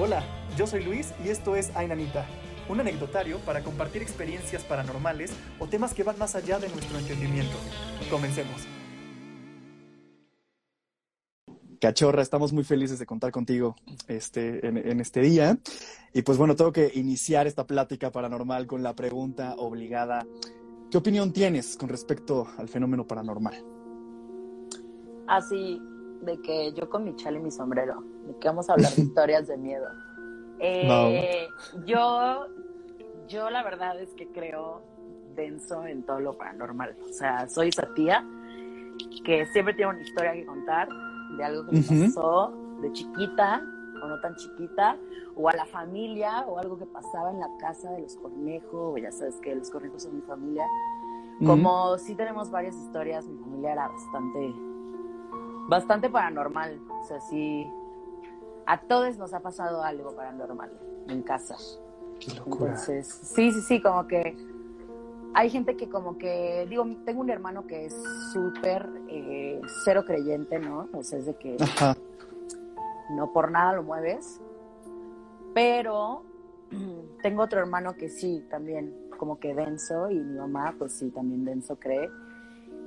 Hola, yo soy Luis y esto es Ainanita, un anecdotario para compartir experiencias paranormales o temas que van más allá de nuestro entendimiento. Comencemos. Cachorra, estamos muy felices de contar contigo este, en, en, este día. Y pues bueno, tengo que iniciar esta plática paranormal con la pregunta obligada. ¿Qué opinión tienes con respecto al fenómeno paranormal? Así, de que yo con mi chal y mi sombrero, de que vamos a hablar de historias de miedo. Eh, Yo, yo la verdad es que creo denso en todo lo paranormal. O sea, soy esa tía que siempre tiene una historia que contar de algo que me pasó de chiquita o no tan chiquita, o a la familia, o algo que pasaba en la casa de los cornejos, o ya sabes que los cornejos son mi familia. Como si tenemos varias historias, mi familia era bastante, bastante paranormal. O sea, sí, a todos nos ha pasado algo paranormal en casa. Qué locura. Entonces, sí, sí, sí, como que hay gente que como que, digo, tengo un hermano que es súper eh, cero creyente, ¿no? O sea, es de que Ajá. no por nada lo mueves. Pero tengo otro hermano que sí, también como que denso, y mi mamá, pues sí, también denso cree.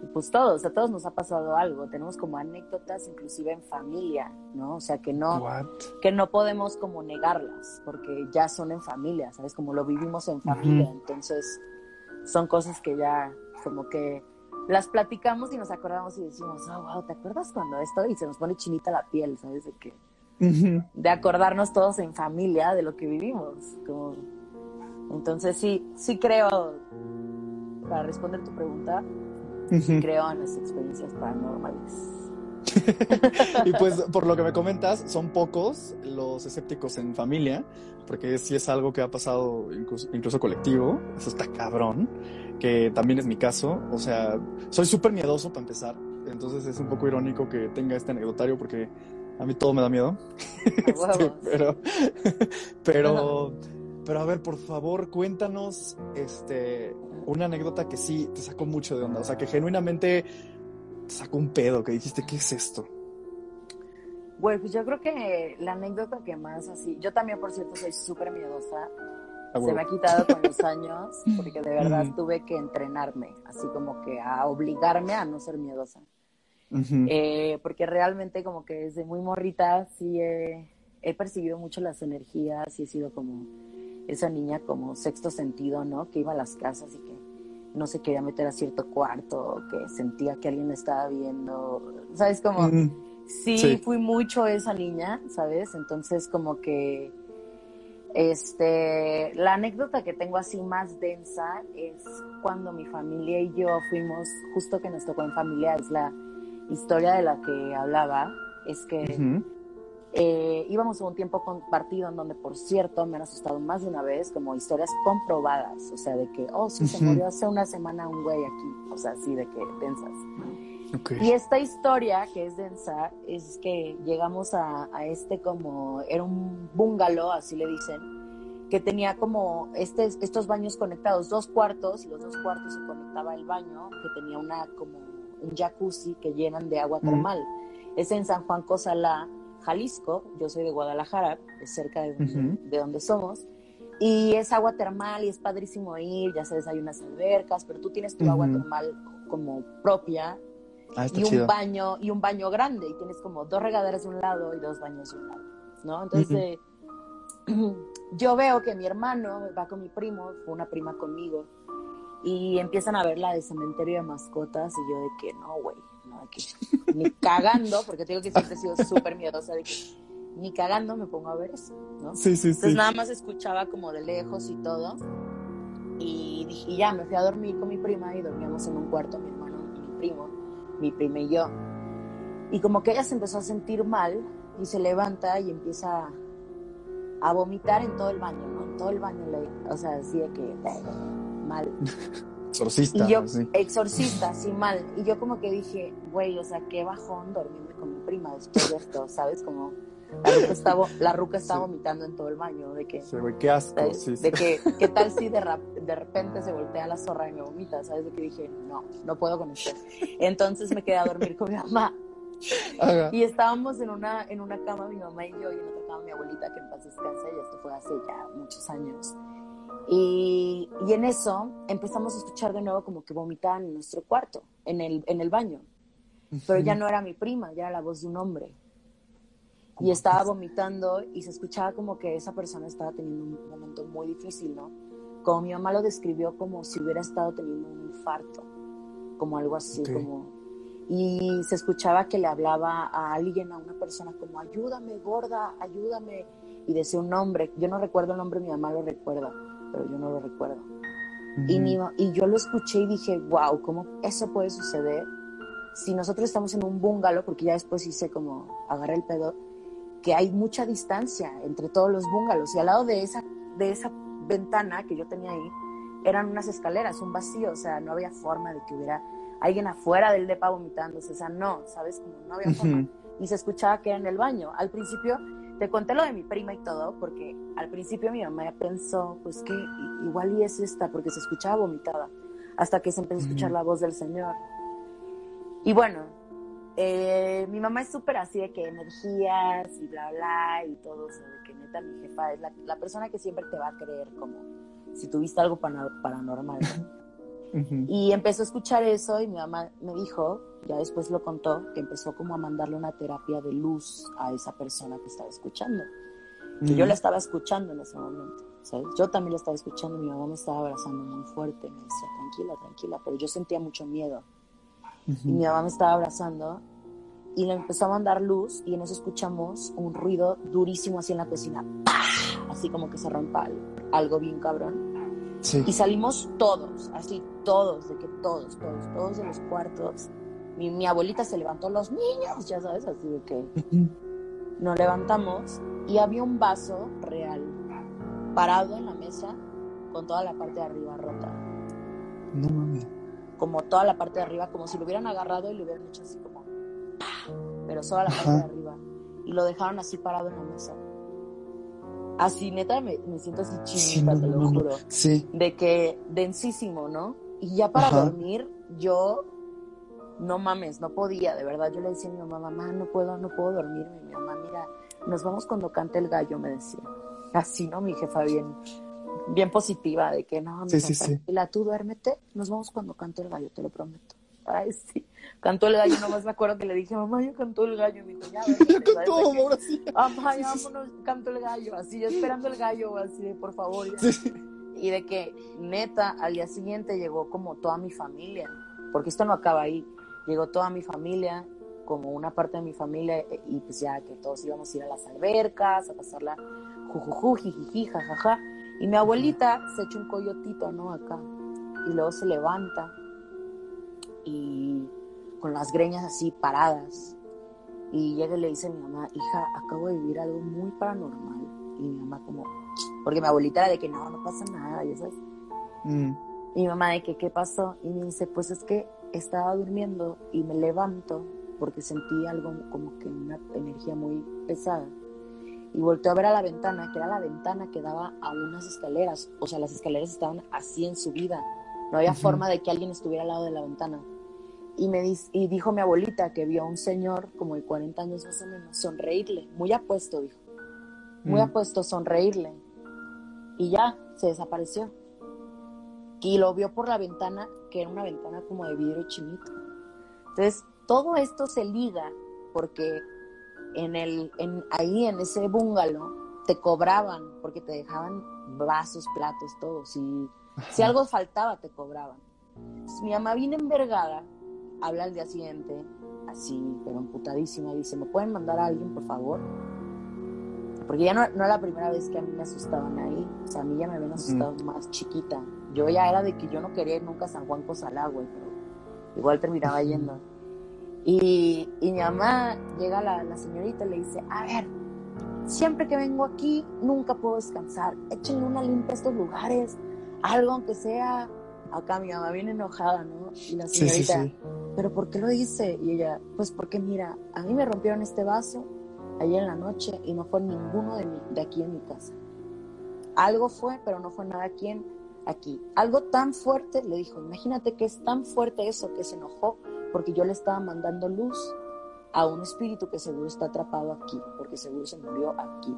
Y pues todos, a todos nos ha pasado algo. Tenemos como anécdotas, inclusive en familia, ¿no? O sea, que no, What? que no podemos como negarlas, porque ya son en familia, ¿sabes? Como lo vivimos en familia. Entonces, son cosas que ya como que las platicamos y nos acordamos y decimos, oh, wow, ¿te acuerdas cuando esto? Y se nos pone chinita la piel, ¿sabes? De que de acordarnos todos en familia de lo que vivimos. Como... Entonces sí, sí creo, para responder tu pregunta, Creo en las experiencias paranormales. y pues por lo que me comentas, son pocos los escépticos en familia, porque sí es algo que ha pasado incluso, incluso colectivo, eso está cabrón, que también es mi caso, o sea, soy súper miedoso para empezar, entonces es un poco irónico que tenga este anecdotario porque a mí todo me da miedo. Este, pero, pero, pero a ver, por favor, cuéntanos, este, una anécdota que sí te sacó mucho de onda, o sea, que genuinamente te sacó un pedo, que dijiste, ¿qué es esto? Bueno, pues yo creo que la anécdota que más así, yo también por cierto soy súper miedosa, A se me ha quitado con los años, porque de verdad tuve que entrenarme, así como que a obligarme a no ser miedosa. Eh, porque realmente como que desde muy morrita sí he, he percibido mucho las energías y he sido como esa niña como sexto sentido, ¿no? Que iba a las casas y que no se quería meter a cierto cuarto, que sentía que alguien estaba viendo, ¿sabes? Como Mm, sí, Sí. fui mucho esa niña, ¿sabes? Entonces como que este la anécdota que tengo así más densa es cuando mi familia y yo fuimos, justo que nos tocó en familia, es la historia de la que hablaba, es que. Eh, íbamos a un tiempo compartido en donde, por cierto, me han asustado más de una vez, como historias comprobadas, o sea, de que, oh, sí, se Ujú. murió hace una semana un güey aquí, o sea, así de que densas. Ok. Y esta historia, que es densa, es que llegamos a, a este como, era un bungalow, así le dicen, que tenía como este, estos baños conectados, dos cuartos, y los dos cuartos se conectaba el baño, que tenía una como un jacuzzi que llenan de agua Mm. termal. Es en San Juan Cozalá, Jalisco, yo soy de Guadalajara, es cerca de donde, de somos, y es agua termal y es padrísimo ir, ya sabes, hay unas albercas, pero tú tienes tu agua termal como propia, Ah, y un chido. baño y un baño grande y tienes como dos regaderas de un lado y dos baños de un lado, ¿no? Entonces yo veo que mi hermano va con mi primo, fue una prima conmigo y empiezan a ver la de cementerio de mascotas y yo de que no, güey, de que ni cagando, porque te digo que siempre he sido súper miedosa de que ni cagando me pongo a ver eso, ¿no? Sí, sí, Entonces sí. nada más escuchaba como de lejos y todo. Y, dije- ya me fui a dormir con mi prima y dormíamos en un cuarto, mi hermano y mi primo, mi prima y yo. Y como que ella se empezó a sentir mal y se levanta y empieza a vomitar en todo el baño, ¿no? En todo el baño, o sea, así de que mal. Exorcista. Y yo, sí. exorcista, así mal. Y yo como que dije, güey, o sea, qué bajón dormirme con mi prima después de esto, ¿sabes? Como la ruca está, la ruca está Sí. vomitando en todo el baño, de que, Sí, güey, qué asco. de, Sí, sí. de que, ¿qué tal si de, de repente se voltea la zorra y me vomita? ¿Sabes? De que dije, no, no puedo con esto. Entonces me quedé a dormir con mi mamá. y estábamos en una, en una cama, mi mamá y yo, y en otra cama mi abuelita, que en paz descansa, y esto fue hace ya muchos años. Y, y, en eso empezamos a escuchar de nuevo como que vomitaban en nuestro cuarto, en el, en el baño. Pero ya no era mi prima, ya era la voz de un hombre. Y estaba vomitando y se escuchaba como que esa persona estaba teniendo un momento muy difícil, ¿no? Como mi mamá lo describió como si hubiera estado teniendo un infarto, como algo así, como... Y se escuchaba que le hablaba a alguien, a una persona, como ayúdame, gorda, ayúdame. Y decía un nombre, yo no recuerdo el nombre, mi mamá lo recuerda, pero yo no lo recuerdo. y, y yo lo escuché y dije, wow, ¿cómo eso puede suceder? Si nosotros estamos en un bungalow, porque ya después hice como agarré el pedo, que hay mucha distancia entre todos los bungalows y al lado de esa, de esa ventana que yo tenía ahí eran unas escaleras, un vacío, o sea, no había forma de que hubiera alguien afuera del depa vomitándose, o sea, no, ¿sabes? Como no había forma. Y se escuchaba que era en el baño. Al principio, te conté lo de mi prima y todo, porque al principio mi mamá pensó, pues que igual y es esta, porque se escuchaba vomitada, hasta que se empezó a escuchar la voz del Señor. Y bueno, eh, mi mamá es súper así de que energías y bla, bla, y todo de que neta mi jefa es la, persona que siempre te va a creer como si tuviste algo paranormal. Y empezó a escuchar eso y mi mamá me dijo, ya después lo contó, que empezó como a mandarle una terapia de luz a esa persona que estaba escuchando. Y yo la estaba escuchando en ese momento, ¿sabes? Yo también la estaba escuchando, mi mamá me estaba abrazando muy fuerte, me decía, tranquila, tranquila, pero yo sentía mucho miedo y mi mamá me estaba abrazando y le empezó a mandar luz y en eso escuchamos un ruido durísimo así en la cocina, así como que se rompa algo bien cabrón. Y salimos todos, así todos, de que todos, todos, todos de los cuartos. Mi, mi abuelita se levantó, los niños, ya sabes, así de que nos levantamos y había un vaso real parado en la mesa con toda la parte de arriba rota. No mames como toda la parte de arriba, como si lo hubieran agarrado y lo hubieran hecho así como, pero solo la parte de arriba. Y lo dejaron así parado en la mesa. Así, neta, me, siento así chinita, te lo juro. Sí. De que densísimo, ¿no? Y ya para dormir, yo, no mames, no podía, de verdad. Yo le decía a mi mamá, mamá, no puedo, no puedo dormir. mi mamá, mira, nos vamos cuando cante el gallo, me decía. Así, ¿no? Mi jefa bien, bien positiva de que no, sí, sí, la tú duérmete, nos vamos cuando canto el gallo, te lo prometo. Ay, sí, cantó el gallo, nomás me acuerdo que le dije, mamá, ya cantó el gallo, y me dijo, ya, ya cantó, ahora sí. Mamá, ya vámonos, canto el gallo, así, esperando el gallo, así de, por favor, Y de que, neta, al día siguiente llegó como toda mi familia, porque esto no acaba ahí, llegó toda mi familia, como una parte de mi familia, e, y pues ya que todos íbamos a ir a las albercas, a pasarla jujuju, jijiji, jajaja, y mi abuelita se echa un coyotito, ¿no? Acá. Y luego se levanta y con las greñas así paradas. Y llega y le dice a mi mamá, hija, acabo de vivir algo muy paranormal. Y mi mamá como, porque mi abuelita era de que no, no pasa nada, ya sabes. Mm. Y mi mamá de que, ¿qué pasó? Y me dice, pues es que estaba durmiendo y me levanto porque sentí algo como que una energía muy pesada y volteó a ver a la ventana, que era la ventana que daba a unas escaleras. O sea, las escaleras estaban así en subida. No había forma de que alguien estuviera al lado de la ventana. Y, me y dijo mi abuelita que vio a un señor como de 40 años más o menos sonreírle. Muy apuesto, dijo. Muy mm. apuesto, sonreírle. Y ya, se desapareció. Y lo vio por la ventana, que era una ventana como de vidrio chinito. Entonces, todo esto se liga porque en el, en, ahí en ese bungalow te cobraban porque te dejaban vasos, platos, todo. Si, si algo faltaba, te cobraban. mi mamá viene envergada, habla al día siguiente, así, pero emputadísima, y dice, ¿me pueden mandar a alguien, por favor? Porque ya no, no era la primera vez que a mí me asustaban ahí. O sea, a mí ya me habían asustado más chiquita. Yo ya era de que yo no quería ir nunca a San Juan Cosalá, güey, pero igual terminaba yendo. Y, mi mamá llega la, la señorita y le dice, a ver, siempre que vengo aquí nunca puedo descansar, échenle una limpia a estos lugares, algo aunque sea. Acá mi mamá viene enojada, ¿no? Y la señorita, ¿pero por qué lo dice? Y ella, pues porque mira, a mí me rompieron este vaso ayer en la noche y no fue ninguno de, de aquí en mi casa. Algo fue, pero no fue nada aquí, aquí. Algo tan fuerte, le dijo, imagínate que es tan fuerte eso que se enojó porque yo le estaba mandando luz a un espíritu que seguro está atrapado aquí, porque seguro se murió aquí.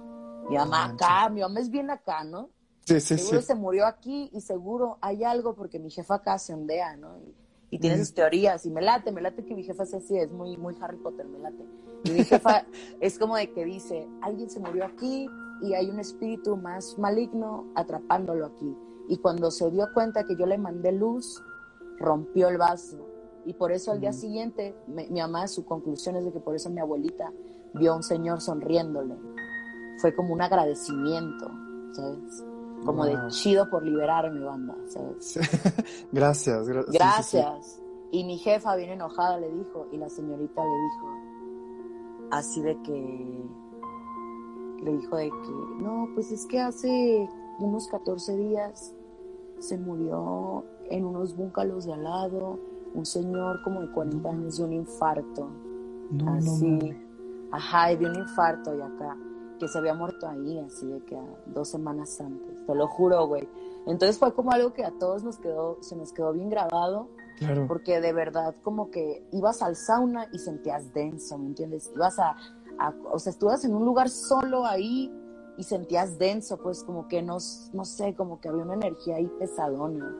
Mi mamá acá, mi mamá es bien acá, ¿no? Sí, sí, seguro se murió aquí y seguro hay algo porque mi jefa acá se ondea, ¿no? Y, tiene sus teorías y me late, me late que mi jefa sea así, es muy, muy Harry Potter, me late. Y mi jefa es como de que dice, alguien se murió aquí y hay un espíritu más maligno atrapándolo aquí. Y cuando se dio cuenta que yo le mandé luz, rompió el vaso. Y por eso al día siguiente, mi mamá, su conclusión es de que por eso mi abuelita vio a un señor sonriéndole. Fue como un agradecimiento, ¿sabes? Como de chido por liberarme, banda, ¿sabes? gracias, gracias. Y mi jefa, bien enojada, le dijo, y la señorita le dijo, así de que, le dijo de que, no, pues es que hace unos 14 días se murió en unos búncalos de al lado un señor como de 40 años de un infarto. así. Ajá, y de un infarto y acá, que se había muerto ahí, así de que dos semanas antes, te lo juro, güey. Entonces fue como algo que a todos nos quedó, se nos quedó bien grabado. Claro. Porque de verdad, como que ibas al sauna y sentías denso, ¿me entiendes? Ibas a, a o sea, estuvas en un lugar solo ahí y sentías denso, pues como que no, no sé, como que había una energía ahí pesadona.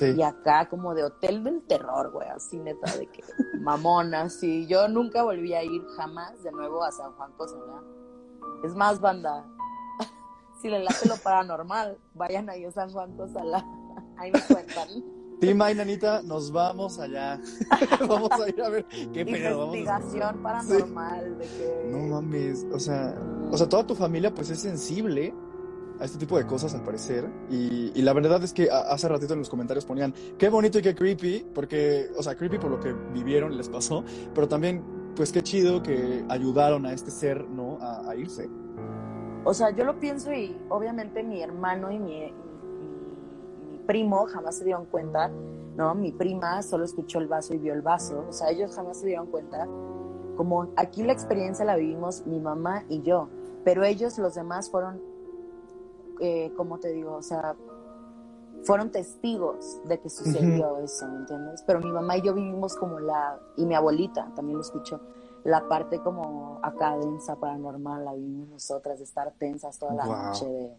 Y acá como de hotel del terror, güey, así neta de que mamona, sí. Yo nunca volví a ir jamás de nuevo a San Juan Cosalá. Es más, banda, si le late lo paranormal, vayan ahí a San Juan Cosalá. Ahí me cuentan. Tima y Nanita, nos vamos allá. vamos a ir a ver qué pedo. Investigación paranormal de que... No mames, o sea, o sea, toda tu familia pues es sensible a este tipo de cosas al parecer y, y la verdad es que hace ratito en los comentarios ponían qué bonito y qué creepy porque o sea creepy por lo que vivieron les pasó pero también pues qué chido que ayudaron a este ser no a, irse. O sea yo lo pienso y obviamente mi hermano y mi, primo jamás se dieron cuenta no mi prima solo escuchó el vaso y vio el vaso. O sea ellos jamás se dieron cuenta. Como aquí la experiencia la vivimos mi mamá y yo pero ellos los demás fueron eh, como te digo, o sea, fueron testigos de que sucedió eso, ¿me entiendes? Pero mi mamá y yo vivimos como la, y mi abuelita también lo escuchó, la parte como acá densa, paranormal, la vivimos nosotras, de estar tensas toda la noche, de,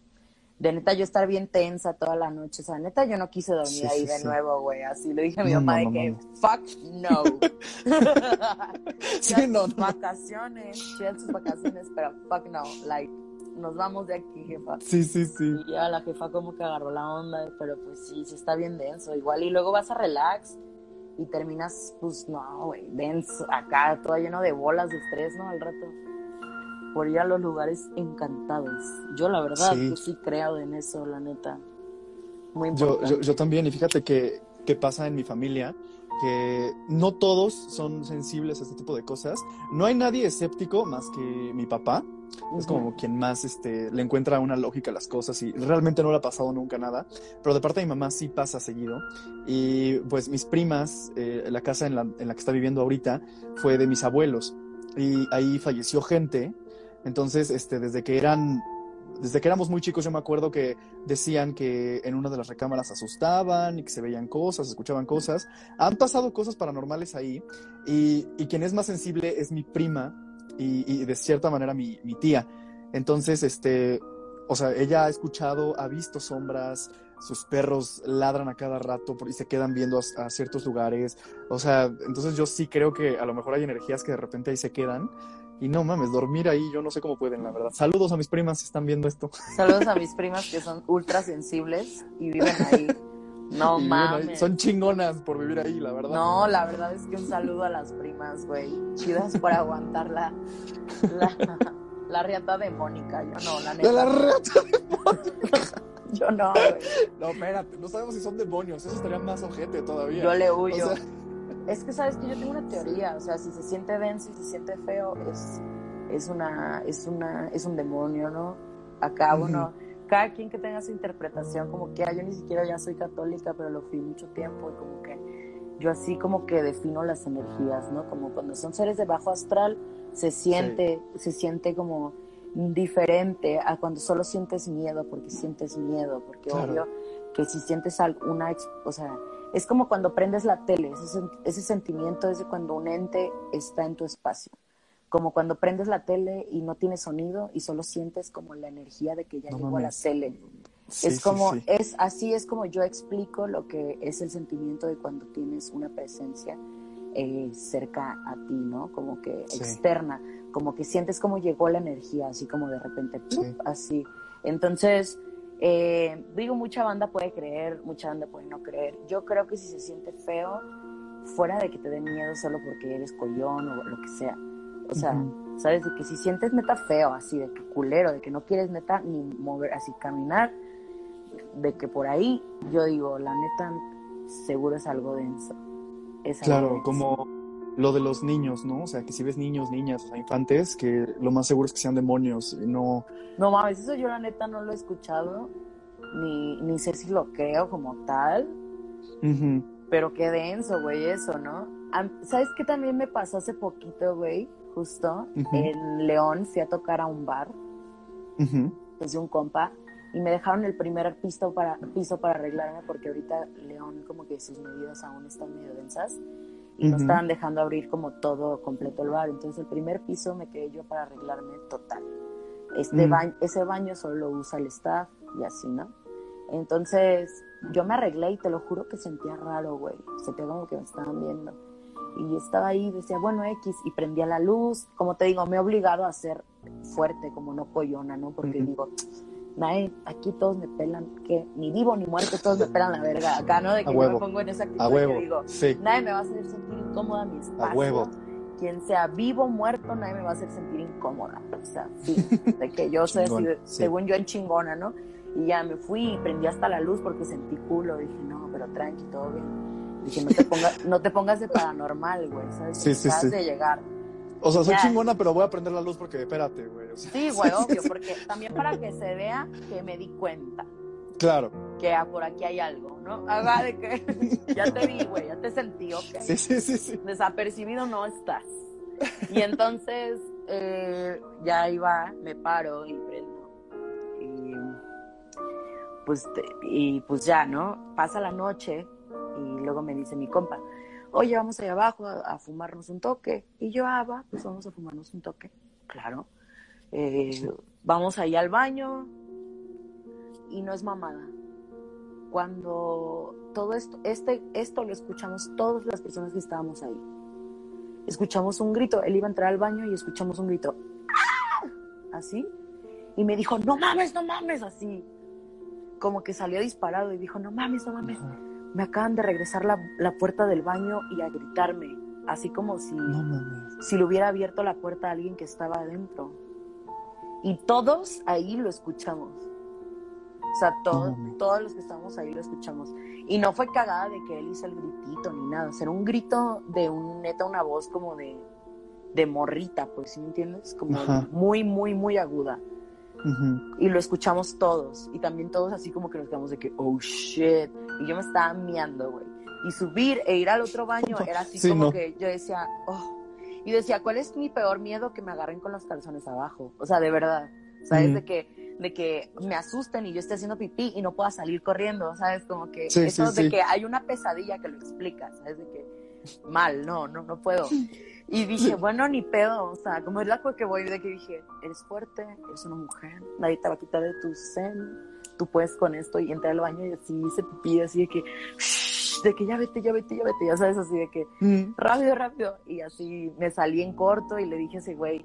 de, neta yo estar bien tensa toda la noche, o sea, neta yo no quise dormir ahí de nuevo, güey, así le dije a mi mamá de que, fuck no. sí, no, no. Vacaciones, sus vacaciones, pero fuck no, like, nos vamos de aquí, jefa. Sí, sí, sí. Y ya la jefa como que agarró la onda, pero pues sí, sí está bien denso. Igual y luego vas a relax y terminas, pues no, güey, denso, acá todo lleno de bolas de estrés, ¿no? Al rato. Por ir a los lugares encantados. Yo la verdad, sí. sí creo en eso, la neta. Muy importante. Yo, yo, yo también, y fíjate que, que pasa en mi familia que no todos son sensibles a este tipo de cosas. No hay nadie escéptico más que mi papá. Es como quien más este, le encuentra una lógica a las cosas y realmente no le ha pasado nunca nada. Pero de parte de mi mamá sí pasa seguido. Y pues mis primas, eh, la casa en la, en la que está viviendo ahorita, fue de mis abuelos. Y ahí falleció gente. Entonces, este, desde que eran desde que éramos muy chicos yo me acuerdo que decían que en una de las recámaras asustaban y que se veían cosas, escuchaban cosas. Han pasado cosas paranormales ahí y, quien es más sensible es mi prima y, de cierta manera mi, tía. Entonces, este, o sea, ella ha escuchado, ha visto sombras, sus perros ladran a cada rato y se quedan viendo a, a, ciertos lugares. O sea, entonces yo sí creo que a lo mejor hay energías que de repente ahí se quedan y no mames, dormir ahí, yo no sé cómo pueden, la verdad. Saludos a mis primas si están viendo esto. Saludos a mis primas que son ultra sensibles y viven ahí. No mames. Son chingonas por vivir ahí, la verdad. No, la verdad es que un saludo a las primas, güey. Chidas por aguantar la, la, riata de Mónica. Yo no, la neta. La, riata de Mónica. Yo no, güey. No, espérate, no sabemos si son demonios. Eso estaría más ojete todavía. Yo le huyo. Es que sabes que yo tengo una teoría, o sea, si se siente denso y se siente feo, es, es una, es una, es un demonio, ¿no? Acá uno, cada quien que tenga su interpretación, como que ah, yo ni siquiera ya soy católica, pero lo fui mucho tiempo y como que yo así como que defino las energías, ¿no? Como cuando son seres de bajo astral, se siente, se siente como diferente a cuando solo sientes miedo, porque sientes miedo, porque obvio que si sientes alguna, o sea, Es como cuando prendes la tele, ese, ese sentimiento es de cuando un ente está en tu espacio. Como cuando prendes la tele y no tiene sonido y solo sientes como la energía de que ya llegó a la tele. es como, es así es como yo explico lo que es el sentimiento de cuando tienes una presencia eh, cerca a ti, ¿no? Como que externa, como que sientes como llegó la energía, así como de repente, así. Entonces, eh, digo, mucha banda puede creer, mucha banda puede no creer. Yo creo que si se siente feo, fuera de que te dé miedo solo porque eres collón o lo que sea. O sea, sabes de que si sientes neta feo, así de que culero, de que no quieres neta ni mover, así caminar, de que por ahí, yo digo, la neta, seguro es algo denso. Es claro, como lo de los niños, ¿no? O sea, que si ves niños, niñas, o sea, infantes, que lo más seguro es que sean demonios y no... No mames, eso yo la neta no lo he escuchado, ni, ni sé si lo creo como tal, pero qué denso, güey, eso, ¿no? ¿Sabes qué también me pasó hace poquito, güey? Justo, en León fui a tocar a un bar, desde un compa, y me dejaron el primer piso para, piso para arreglarme porque ahorita León como que sus medidas aún están medio densas y no estaban dejando abrir como todo completo el bar. Entonces el primer piso me quedé yo para arreglarme total. Este mm. baño, ese baño solo lo usa el staff y así, ¿no? Entonces yo me arreglé y te lo juro que sentía raro, güey. Sentía como que me estaban viendo. Y estaba ahí, decía, bueno, X, y prendía la luz. Como te digo, me he obligado a ser fuerte, como no coyona, ¿no? Porque digo, nadie, aquí todos me pelan, que ni vivo ni muerto, todos me pelan la verga. Acá, ¿no? De que yo me pongo en esa actitud. A huevo. digo, nadie me va a hacer sentir incómoda mi espacio. A huevo. Quien sea vivo o muerto, nadie me va a hacer sentir incómoda. O sea, sí, de que yo sé, según yo en chingona, ¿no? Y ya me fui y prendí hasta la luz porque sentí culo. Dije, no, pero tranqui, todo bien. Dije, no te, pongas, no te pongas de paranormal, güey, ¿sabes? Sí, sí, sí. de llegar. O sea, soy chingona, pero voy a prender la luz porque espérate, güey. Sí, güey, obvio, porque también para que se vea que me di cuenta. Claro. Que por aquí hay algo, ¿no? Haga de que ya te vi, güey, ya te sentí, ok. Sí, sí, sí, sí. Desapercibido no estás. Y entonces eh, ya iba, me paro y prendo. Y pues, y pues ya, ¿no? Pasa la noche y luego me dice mi compa, oye, vamos allá abajo a, fumarnos un toque. Y yo, ah, va, pues vamos a fumarnos un toque, claro. Eh, vamos ahí al baño y no es mamada. Cuando todo esto, este, esto lo escuchamos todas las personas que estábamos ahí. Escuchamos un grito, él iba a entrar al baño y escuchamos un grito, ¡Ah! así, y me dijo, no mames, no mames, así, como que salió disparado y dijo, no mames, no mames me acaban de regresar la, la, puerta del baño y a gritarme, así como si, si le hubiera abierto la puerta a alguien que estaba adentro. Y todos ahí lo escuchamos. O sea, todos, todos los que estábamos ahí lo escuchamos. Y no fue cagada de que él hizo el gritito ni nada. O sea, era un grito de un neta, una voz como de, de morrita, pues, ¿sí me entiendes? Como muy, muy, muy aguda. Y lo escuchamos todos. Y también todos así como que nos quedamos de que, oh shit. Y yo me estaba miando, güey. Y subir e ir al otro baño era así como que yo decía, oh. Y decía, ¿cuál es mi peor miedo? Que me agarren con los calzones abajo. O sea, de verdad. ¿Sabes? De que de que me asusten y yo esté haciendo pipí y no pueda salir corriendo, ¿sabes? Como que eso de que hay una pesadilla que lo explica, ¿sabes? De que mal, no, no, no puedo. Y dije, bueno, ni pedo, o sea, como es la que voy, de que dije, eres fuerte, eres una mujer, nadie te va a quitar de tu zen, tú puedes con esto, y entré al baño y así hice pipí, así de que, de que ya vete, ya vete, ya vete, ya sabes, así de que, mm. rápido, rápido, y así me salí en corto y le dije a ese güey,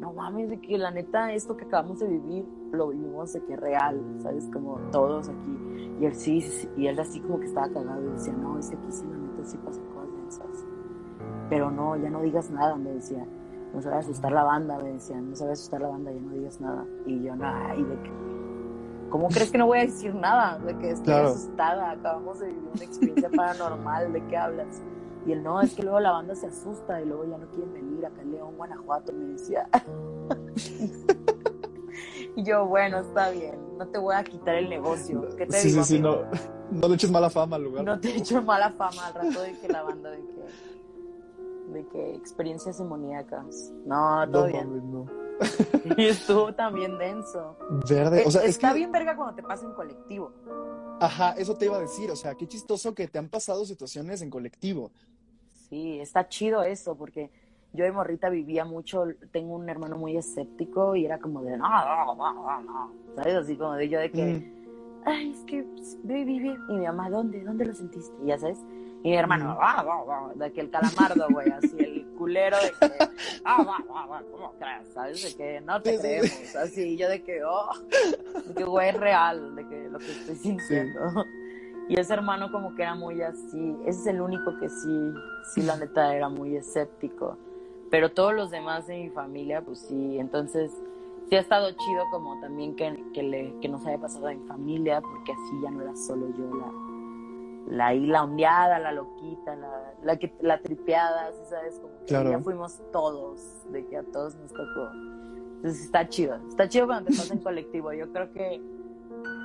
no mames, de que la neta, esto que acabamos de vivir, lo vivimos de que real, ¿sabes? Como todos aquí. Y él sí, y él así como que estaba cagado y decía, no, es que aquí sí, la neta, sí pasa pero no, ya no digas nada, me decía. No se va a asustar la banda, me decían, no se va a asustar la banda, ya no digas nada. Y yo, no, y de que, ¿cómo crees que no voy a decir nada? De que estoy asustada, acabamos de vivir una experiencia paranormal, ¿de qué hablas? Y él, no, es que luego la banda se asusta y luego ya no quieren venir acá en León, Guanajuato, me decía. y yo, bueno, está bien, no te voy a quitar el negocio. ¿Qué te sí, digo, sí, sí, no, no le eches mala fama al lugar. No te eches mala fama al rato de que la banda, de que de que experiencias demoníacas. No, todo bien. y estuvo también denso. Verde, o sea, está bien verga cuando te pasa en colectivo. Ajá, eso te iba a decir, o sea, qué chistoso que te han pasado situaciones en colectivo. Sí, está chido eso, porque yo de morrita vivía mucho, tengo un hermano muy escéptico y era como de, no, no, no, no, ¿sabes? Así como de yo de que, mm. ay, es que viví, y mi mamá, ¿dónde? ¿Dónde lo sentiste? Y ya sabes, y mi hermano, ah, va, va, de que el calamardo, güey, así el culero de que, ah, va, va, va, ¿cómo crees? ¿Sabes? De que no te creemos, así, yo de que, oh, de que, güey, es real, de que lo que estoy sintiendo. Y ese hermano como que era muy así, ese es el único que sí, sí, la neta era muy escéptico. Pero todos los demás de mi familia, pues sí, entonces sí ha estado chido como también que, que, le, que nos haya pasado a mi familia, porque así ya no era solo yo la, la, la ondeada, la loquita, la, la, que, la tripeada, ¿sabes? Como que ya fuimos todos, de que a todos nos tocó. Entonces está chido, está chido cuando te pasa en colectivo. Yo creo que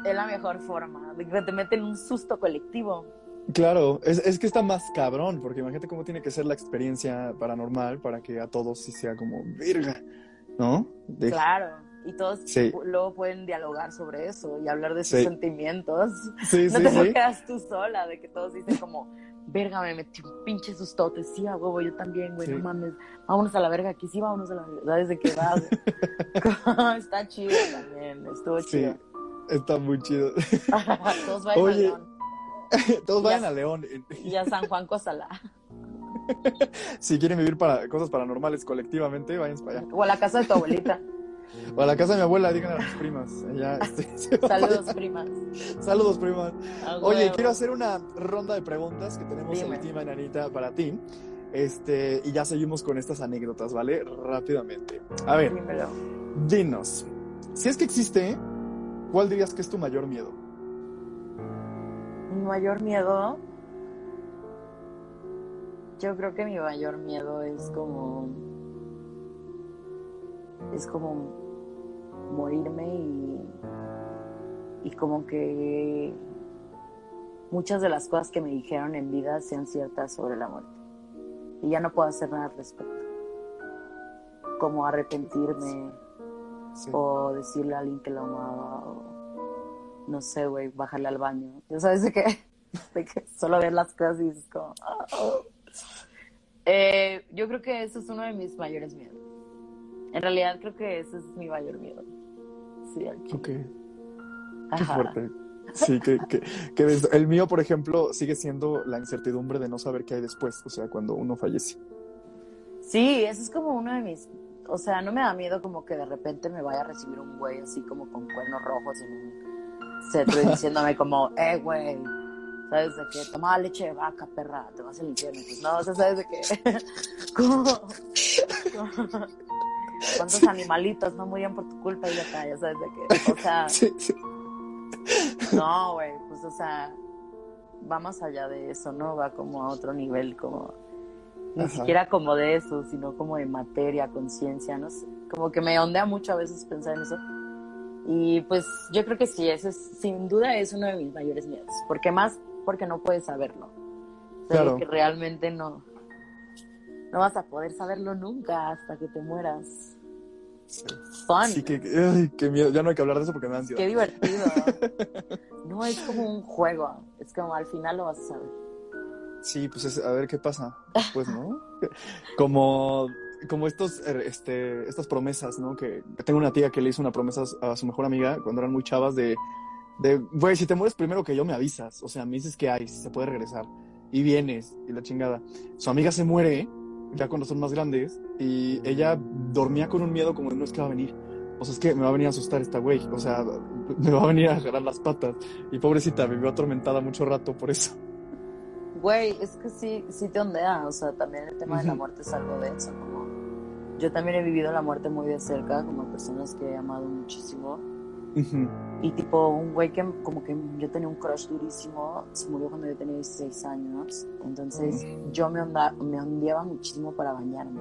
es la mejor forma, de que te meten un susto colectivo. Claro, es, es, que está más cabrón, porque imagínate cómo tiene que ser la experiencia paranormal para que a todos sí sea como, virga, ¿no? Claro y todos luego pueden dialogar sobre eso y hablar de sus sentimientos. no te quedas tú sola, de que todos dicen como, verga, me metí un pinche sustote, sí, a huevo, yo también, güey, no mames, vámonos a la verga aquí, sí, vámonos a la verga, desde que vas. está chido también, estuvo chido. Sí, está muy chido. todos vayan a León. todos vayan a León. Y a San Juan Cosala. si quieren vivir para cosas paranormales colectivamente, vayan para allá. O a la casa de tu abuelita. O a la casa de mi abuela, digan a las primas. Este, Saludos, primas. Saludos, primas. Oye, quiero hacer una ronda de preguntas que tenemos en última enanita para ti. Este, y ya seguimos con estas anécdotas, ¿vale? Rápidamente. A ver, dinos, si es que existe, ¿cuál dirías que es tu mayor miedo? Mi mayor miedo, yo creo que mi mayor miedo es como es como morirme y, y como que muchas de las cosas que me dijeron en vida sean ciertas sobre la muerte. Y ya no puedo hacer nada al respecto. Como arrepentirme o decirle a alguien que lo amaba o no sé, güey, bajarle al baño. Ya sabes de qué? De que solo ver las cosas y dices como... Oh". Eh, yo creo que eso es uno de mis mayores miedos. En realidad creo que ese es mi mayor miedo. Sí, al Ok. Qué fuerte. Sí, que, que, el mío, por ejemplo, sigue siendo la incertidumbre de no saber qué hay después, o sea, cuando uno fallece. Sí, eso es como uno de mis, o sea, no me da miedo como que de repente me vaya a recibir un güey así como con cuernos rojos en un cetro diciéndome como, eh, güey, ¿sabes de qué? Toma leche de vaca, perra, te vas al infierno. Pues no, o sea, ¿sabes de qué? como, cuántos animalitos no murieron por tu culpa y acá, ya sabes de qué. O sea, no, güey, pues o sea, va más allá de eso, ¿no? Va como a otro nivel, como ni siquiera como de eso, sino como de materia, conciencia, no sé. Como que me ondea mucho a veces pensar en eso. Y pues yo creo que sí, ese es, sin duda es uno de mis mayores miedos. Porque más porque no puedes saberlo. claro. que realmente no, no vas a poder saberlo nunca hasta que te mueras. Fun. Sí, que, qué miedo. Ya no hay que hablar de eso porque me da ansiedad. Qué divertido. no es como un juego. Es como al final lo vas a saber. Sí, pues a ver qué pasa. Pues, ¿no? como, como estos, er, este, estas promesas, ¿no? Que tengo una tía que le hizo una promesa a su mejor amiga cuando eran muy chavas de, de, güey, si te mueres primero que yo me avisas. O sea, me dices que hay, si se puede regresar. Y vienes, y la chingada. Su amiga se muere ya cuando son más grandes, y ella dormía con un miedo como de no es que va a venir. O sea, es que me va a venir a asustar esta güey. O sea, me va a venir a agarrar las patas. Y pobrecita, vivió atormentada mucho rato por eso. Güey, es que sí, sí te ondea. O sea, también el tema de la muerte es algo de eso. Como... Yo también he vivido la muerte muy de cerca, como personas que he amado muchísimo. Y tipo, un güey que como que yo tenía un crush durísimo, se murió cuando yo tenía 16 años. Entonces yo me, me ondeaba muchísimo para bañarme.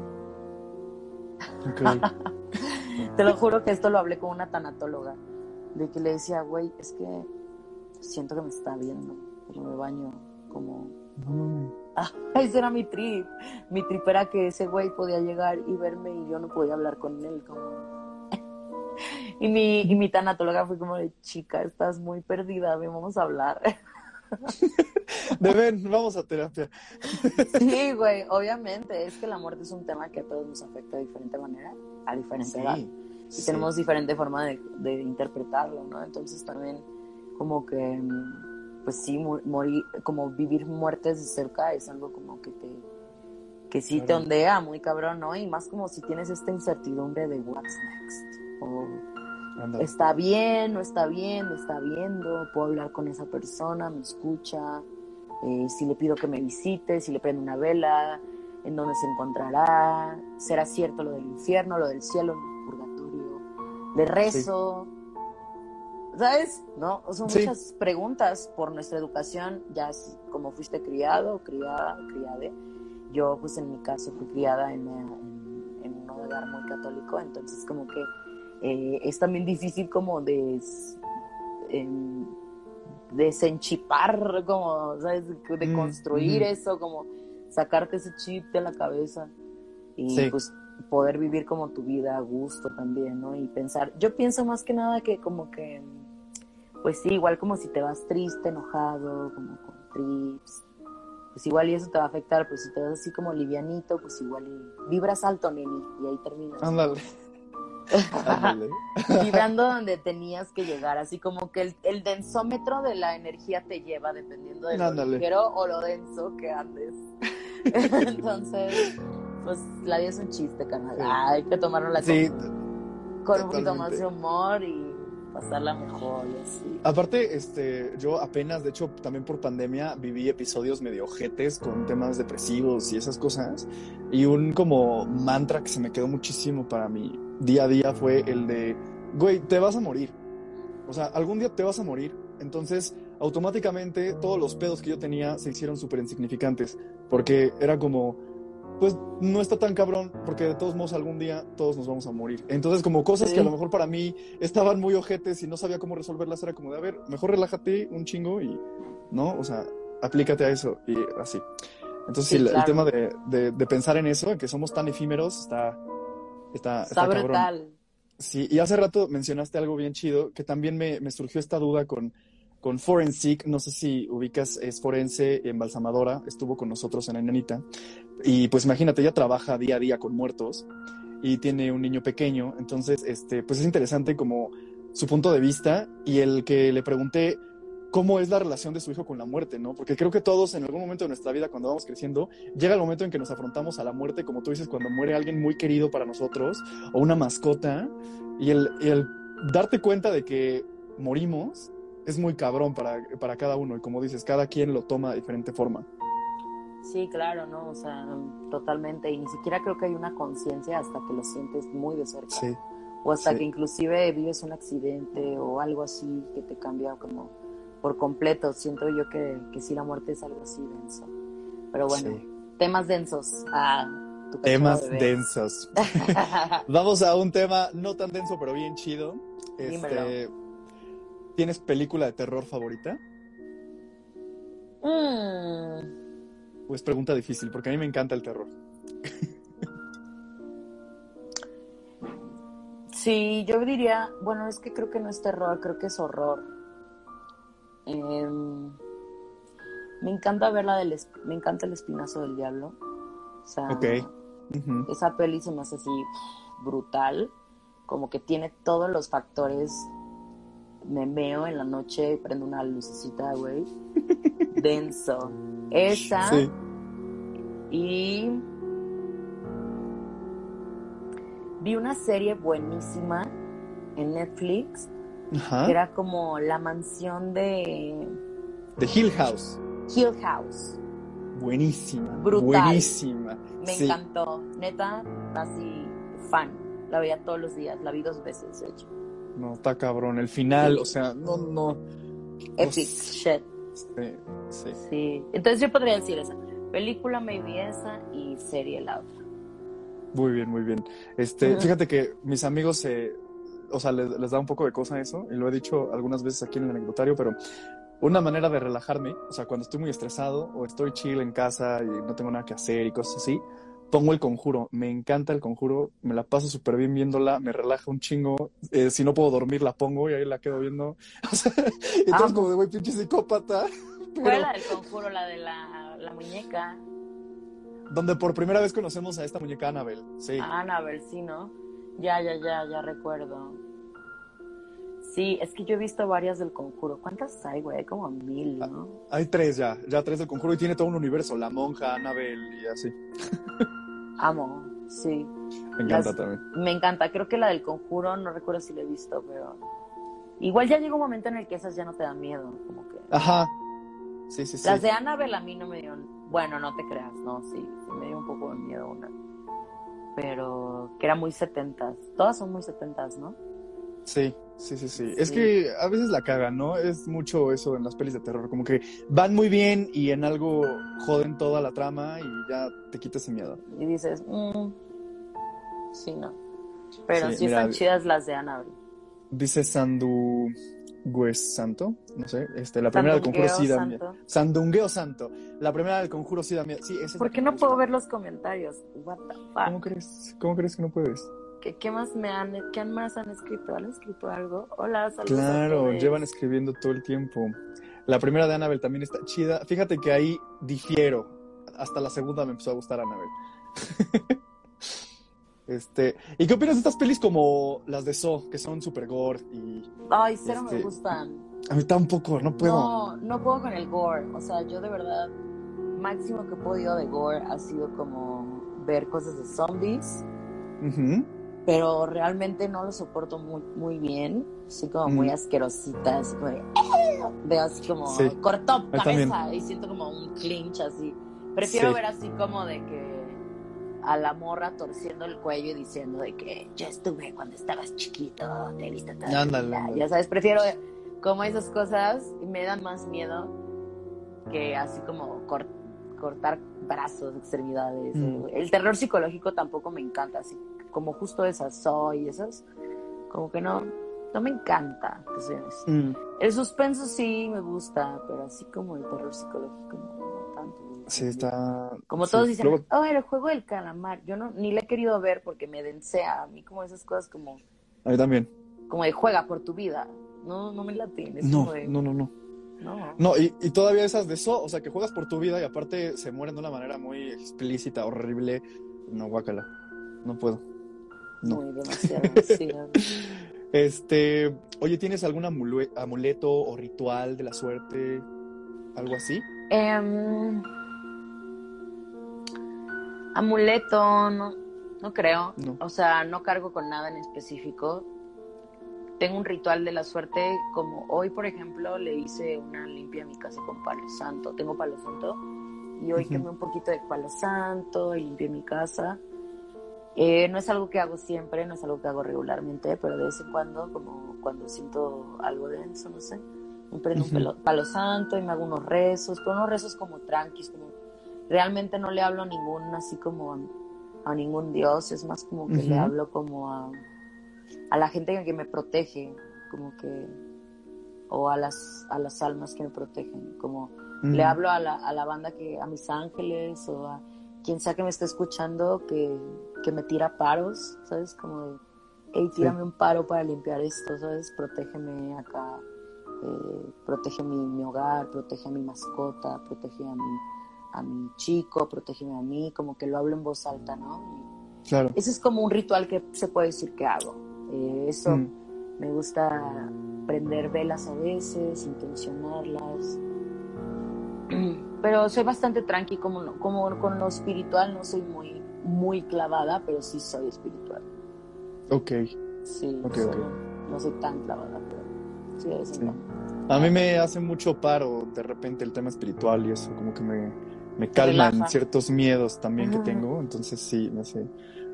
Te lo juro que esto lo hablé con una tanatóloga. De que le decía, güey, es que siento que me está viendo, pero me baño como... Ah, ese era mi trip. Mi trip era que ese güey podía llegar y verme y yo no podía hablar con él. Como... Y mi, y mi tanatóloga fue como de, chica, estás muy perdida, ven, vamos a hablar. De ven, vamos a terapia. Sí, güey, obviamente, es que la muerte es un tema que a todos nos afecta de diferente manera, a diferente edad. Y tenemos diferente forma de, de, interpretarlo, ¿no? Entonces también como que, pues sí, morir, como vivir muertes de cerca es algo como que te, que sí te ondea muy cabrón, ¿no? Y más como si tienes esta incertidumbre de what's next. O está bien, no está bien, me está viendo, puedo hablar con esa persona, me escucha, eh, si le pido que me visite, si le prendo una vela, en dónde se encontrará, será cierto lo del infierno, lo del cielo, el purgatorio, de rezo. ¿Sabes? ¿No? Son muchas preguntas por nuestra educación, ya como fuiste criado, criada, criade yo, pues en mi caso, fui criada en, un hogar muy católico, entonces como que eh, es también difícil como de em, desenchipar, como, ¿sabes? De mm, construir eso, como sacarte ese chip de la cabeza y pues poder vivir como tu vida a gusto también, ¿no? Y pensar, yo pienso más que nada que como que, pues sí, igual como si te vas triste, enojado, como con trips, pues igual y eso te va a afectar, pues si te vas así como livianito, pues igual y vibras alto, Neni, y ahí terminas. Ándale. Vibrando donde tenías que llegar, así como que el, el, densómetro de la energía te lleva dependiendo de lo ligero o lo denso que andes. Entonces, pues la vida es un chiste, canal. hay que tomarlo la sí, con un poquito más de humor y pasarla mejor y así. Aparte, este, yo apenas, de hecho, también por pandemia, viví episodios medio ojetes con temas depresivos y esas cosas. Y un como mantra que se me quedó muchísimo para mi día a día fue el de, güey, te vas a morir. O sea, algún día te vas a morir. Entonces, automáticamente todos los pedos que yo tenía se hicieron súper insignificantes. Porque era como, pues no está tan cabrón, porque de todos modos algún día todos nos vamos a morir. Entonces, como cosas que a lo mejor para mí estaban muy ojetes y no sabía cómo resolverlas, era como de, a ver, mejor relájate un chingo y, ¿no? O sea, aplícate a eso y así. Entonces, sí, el, tema de, de, pensar en eso, en que somos tan efímeros, está, está, está, brutal. Sí, y hace rato mencionaste algo bien chido, que también me, me surgió esta duda con con Forensic, no sé si ubicas, es forense, embalsamadora, estuvo con nosotros en Enanita. Y pues imagínate, ella trabaja día a día con muertos y tiene un niño pequeño, entonces, este, pues es interesante como su punto de vista y el que le pregunté cómo es la relación de su hijo con la muerte, ¿no? Porque creo que todos en algún momento de nuestra vida, cuando vamos creciendo, llega el momento en que nos afrontamos a la muerte, como tú dices, cuando muere alguien muy querido para nosotros o una mascota, y el, el darte cuenta de que morimos es muy cabrón para, para cada uno y como dices, cada quien lo toma de diferente forma. Sí, claro, ¿no? O sea, totalmente. Y ni siquiera creo que hay una conciencia hasta que lo sientes muy de cerca. Sí. O hasta que inclusive vives un accidente o algo así que te cambia como por completo. Siento yo que, que sí la muerte es algo así denso. Pero bueno, temas densos. Ah, temas densos. Vamos a un tema no tan denso, pero bien chido. Este, ¿Tienes película de terror favorita? Mm. Pues pregunta difícil, porque a mí me encanta el terror. sí, yo diría, bueno, es que creo que no es terror, creo que es horror. Em, me encanta ver la del, me encanta el espinazo del diablo. O sea, esa peli se me hace así brutal, como que tiene todos los factores me meo en la noche, prendo una lucecita, güey. Denso. Esa. Y vi una serie buenísima en Netflix. Que era como la mansión de. De Hill House. Hill House. Buenísima. Brutal. Buenísima. Me encantó. Neta, así, fan. La veía todos los días. La vi dos veces, de hecho. No, está cabrón. El final, o sea, no, no. Epic shit. Sí, sí. Sí. Entonces yo podría decir esa. Película, maybe esa y serie la otra. Muy bien, muy bien. Este, fíjate que mis amigos se, o sea, les, da un poco de cosa eso, y lo he dicho algunas veces aquí en el anecdotario, pero una manera de relajarme, o sea, cuando estoy muy estresado o estoy chill en casa y no tengo nada que hacer y cosas así, pongo el conjuro. Me encanta el conjuro, me la paso súper bien viéndola, me relaja un chingo. Eh, si no puedo dormir, la pongo y ahí la quedo viendo. entonces, como de güey, pinche psicópata. Pero... la del conjuro? La de la, la muñeca. Donde por primera vez conocemos a esta muñeca Annabel, sí. Annabel, sí, ¿no? Ya, ya, ya, ya recuerdo. Sí, es que yo he visto varias del conjuro. ¿Cuántas hay, güey? Hay como mil, ¿no? Ah, hay tres ya, ya tres del conjuro y tiene todo un universo, la monja, Annabel y así. Amo, sí. Me encanta también. Me encanta, creo que la del conjuro, no recuerdo si la he visto, pero igual ya llega un momento en el que esas ya no te dan miedo, como que. Ajá. Sí, sí, sí. Las de Annabel a mí no me dieron, bueno, no te creas, no, sí, sí me dio un poco de miedo una. Pero que era muy setentas. Todas son muy setentas, ¿no? Sí, sí, sí, sí, Es que a veces la cagan, ¿no? Es mucho eso en las pelis de terror, como que van muy bien y en algo joden toda la trama y ya te quitas ese miedo. Y dices, mmm, sí, no. Pero sí, están chidas las de Annabelle. Dice Sandu Santo, no sé, este, la primera del conjuro sí da miedo. Sandungueo Santo. La primera del conjuro sí da miedo. Sí, ¿Por qué no puedo ver los comentarios? What the fuck? ¿Cómo crees? ¿Cómo crees que no puedes? ¿Qué, más me han, qué más han escrito? ¿Han escrito algo? Hola, saludos. Claro, llevan escribiendo todo el tiempo. La primera de Annabelle también está chida. Fíjate que ahí difiero. Hasta la segunda me empezó a gustar Annabelle. este, ¿y qué opinas de estas pelis como las de So, que son super gore y Ay, cero me este, gustan. A mí tampoco, no puedo. No, no puedo con el gore. O sea, yo de verdad máximo que he podido de gore ha sido como ver cosas de zombies. Uh pero realmente no lo soporto muy, muy bien, así como muy asquerosita, así como veo así como cortó cabeza y siento como un clinch así. Prefiero ver así como de que a la morra torciendo el cuello y diciendo de que yo estuve cuando estabas chiquito, te he visto toda Ya sabes, prefiero como esas cosas y me dan más miedo que así como cortar brazos, extremidades. Mm. El terror psicológico tampoco me encanta, así como justo esas soy, esas, como que no, no me encanta. Mm. El suspenso sí me gusta, pero así como el terror psicológico no. Sí, está. Como todos dicen, oh, el juego del calamar. Yo no, ni le he querido ver porque me densea a mí como esas cosas como. A mí también. Como de juega por tu vida. No, no me la tienes. No, no, no, no. No, no y, y, todavía esas de eso, o sea, que juegas por tu vida y aparte se mueren de una manera muy explícita, horrible. No, guácala. No puedo. Muy demasiado. este, oye, ¿tienes algún amuleto o ritual de la suerte? ¿Algo así? Em, amuleto, no, no creo. O sea, no cargo con nada en específico. Tengo un ritual de la suerte, como hoy, por ejemplo, le hice una limpia a mi casa con palo santo. Tengo palo santo. Y hoy quemé un poquito de palo santo y limpié mi casa. Eh, no es algo que hago siempre, no es algo que hago regularmente, pero de vez en cuando, como cuando siento algo denso, no sé, me prendo un palo santo y me hago unos rezos, pero unos rezos como tranquis, como realmente no le hablo a ningún, así como a, ningún dios, es más como que le hablo como a, a la gente que me protege, como que, o a las, a las almas que me protegen, como le hablo a la, a la banda que, a mis ángeles o a quien sea que me esté escuchando que, que me tira paros, ¿sabes? Como de, hey, tírame un paro para limpiar esto, ¿sabes? Protégeme acá, eh, protege mi, mi, hogar, protege a mi mascota, protege a mi, a mi chico, protégeme a mí, como que lo hablo en voz alta, ¿no? claro. Ese es como un ritual que se puede decir que hago. Eh, eso mm. me gusta prender velas a veces, intencionarlas. pero soy bastante tranqui, como, como con lo espiritual no soy muy, muy clavada, pero sí soy espiritual. Ok. Sí, no soy tan clavada, pero sí, A mí me hace mucho paro de repente el tema espiritual y eso, como que me, me calman ciertos miedos también que tengo, entonces sí, me hace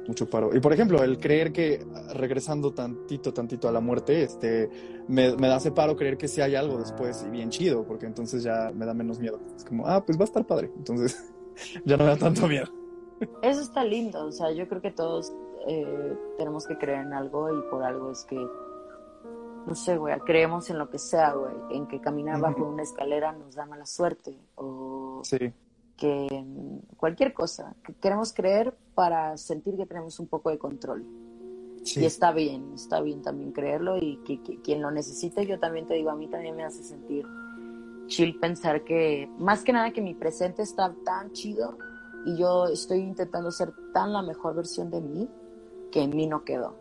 mucho paro. Y por ejemplo, el creer que regresando tantito, tantito a la muerte, este, me, me hace paro creer que sí hay algo después y bien chido, porque entonces ya me da menos miedo. Es como, ah, pues va a estar padre. Entonces ya no me da tanto miedo. Eso está lindo, o sea, yo creo que todos eh, tenemos que creer en algo y por algo es que, no sé, güey, creemos en lo que sea, güey, en que caminar bajo una escalera nos da mala suerte o... Sí que cualquier cosa, que queremos creer para sentir que tenemos un poco de control. Y está bien, está bien también creerlo y que, quien lo necesite, yo también te digo, a mí también me hace sentir chill pensar que, más que nada que mi presente está tan chido y yo estoy intentando ser tan la mejor versión de mí que en mí no quedó.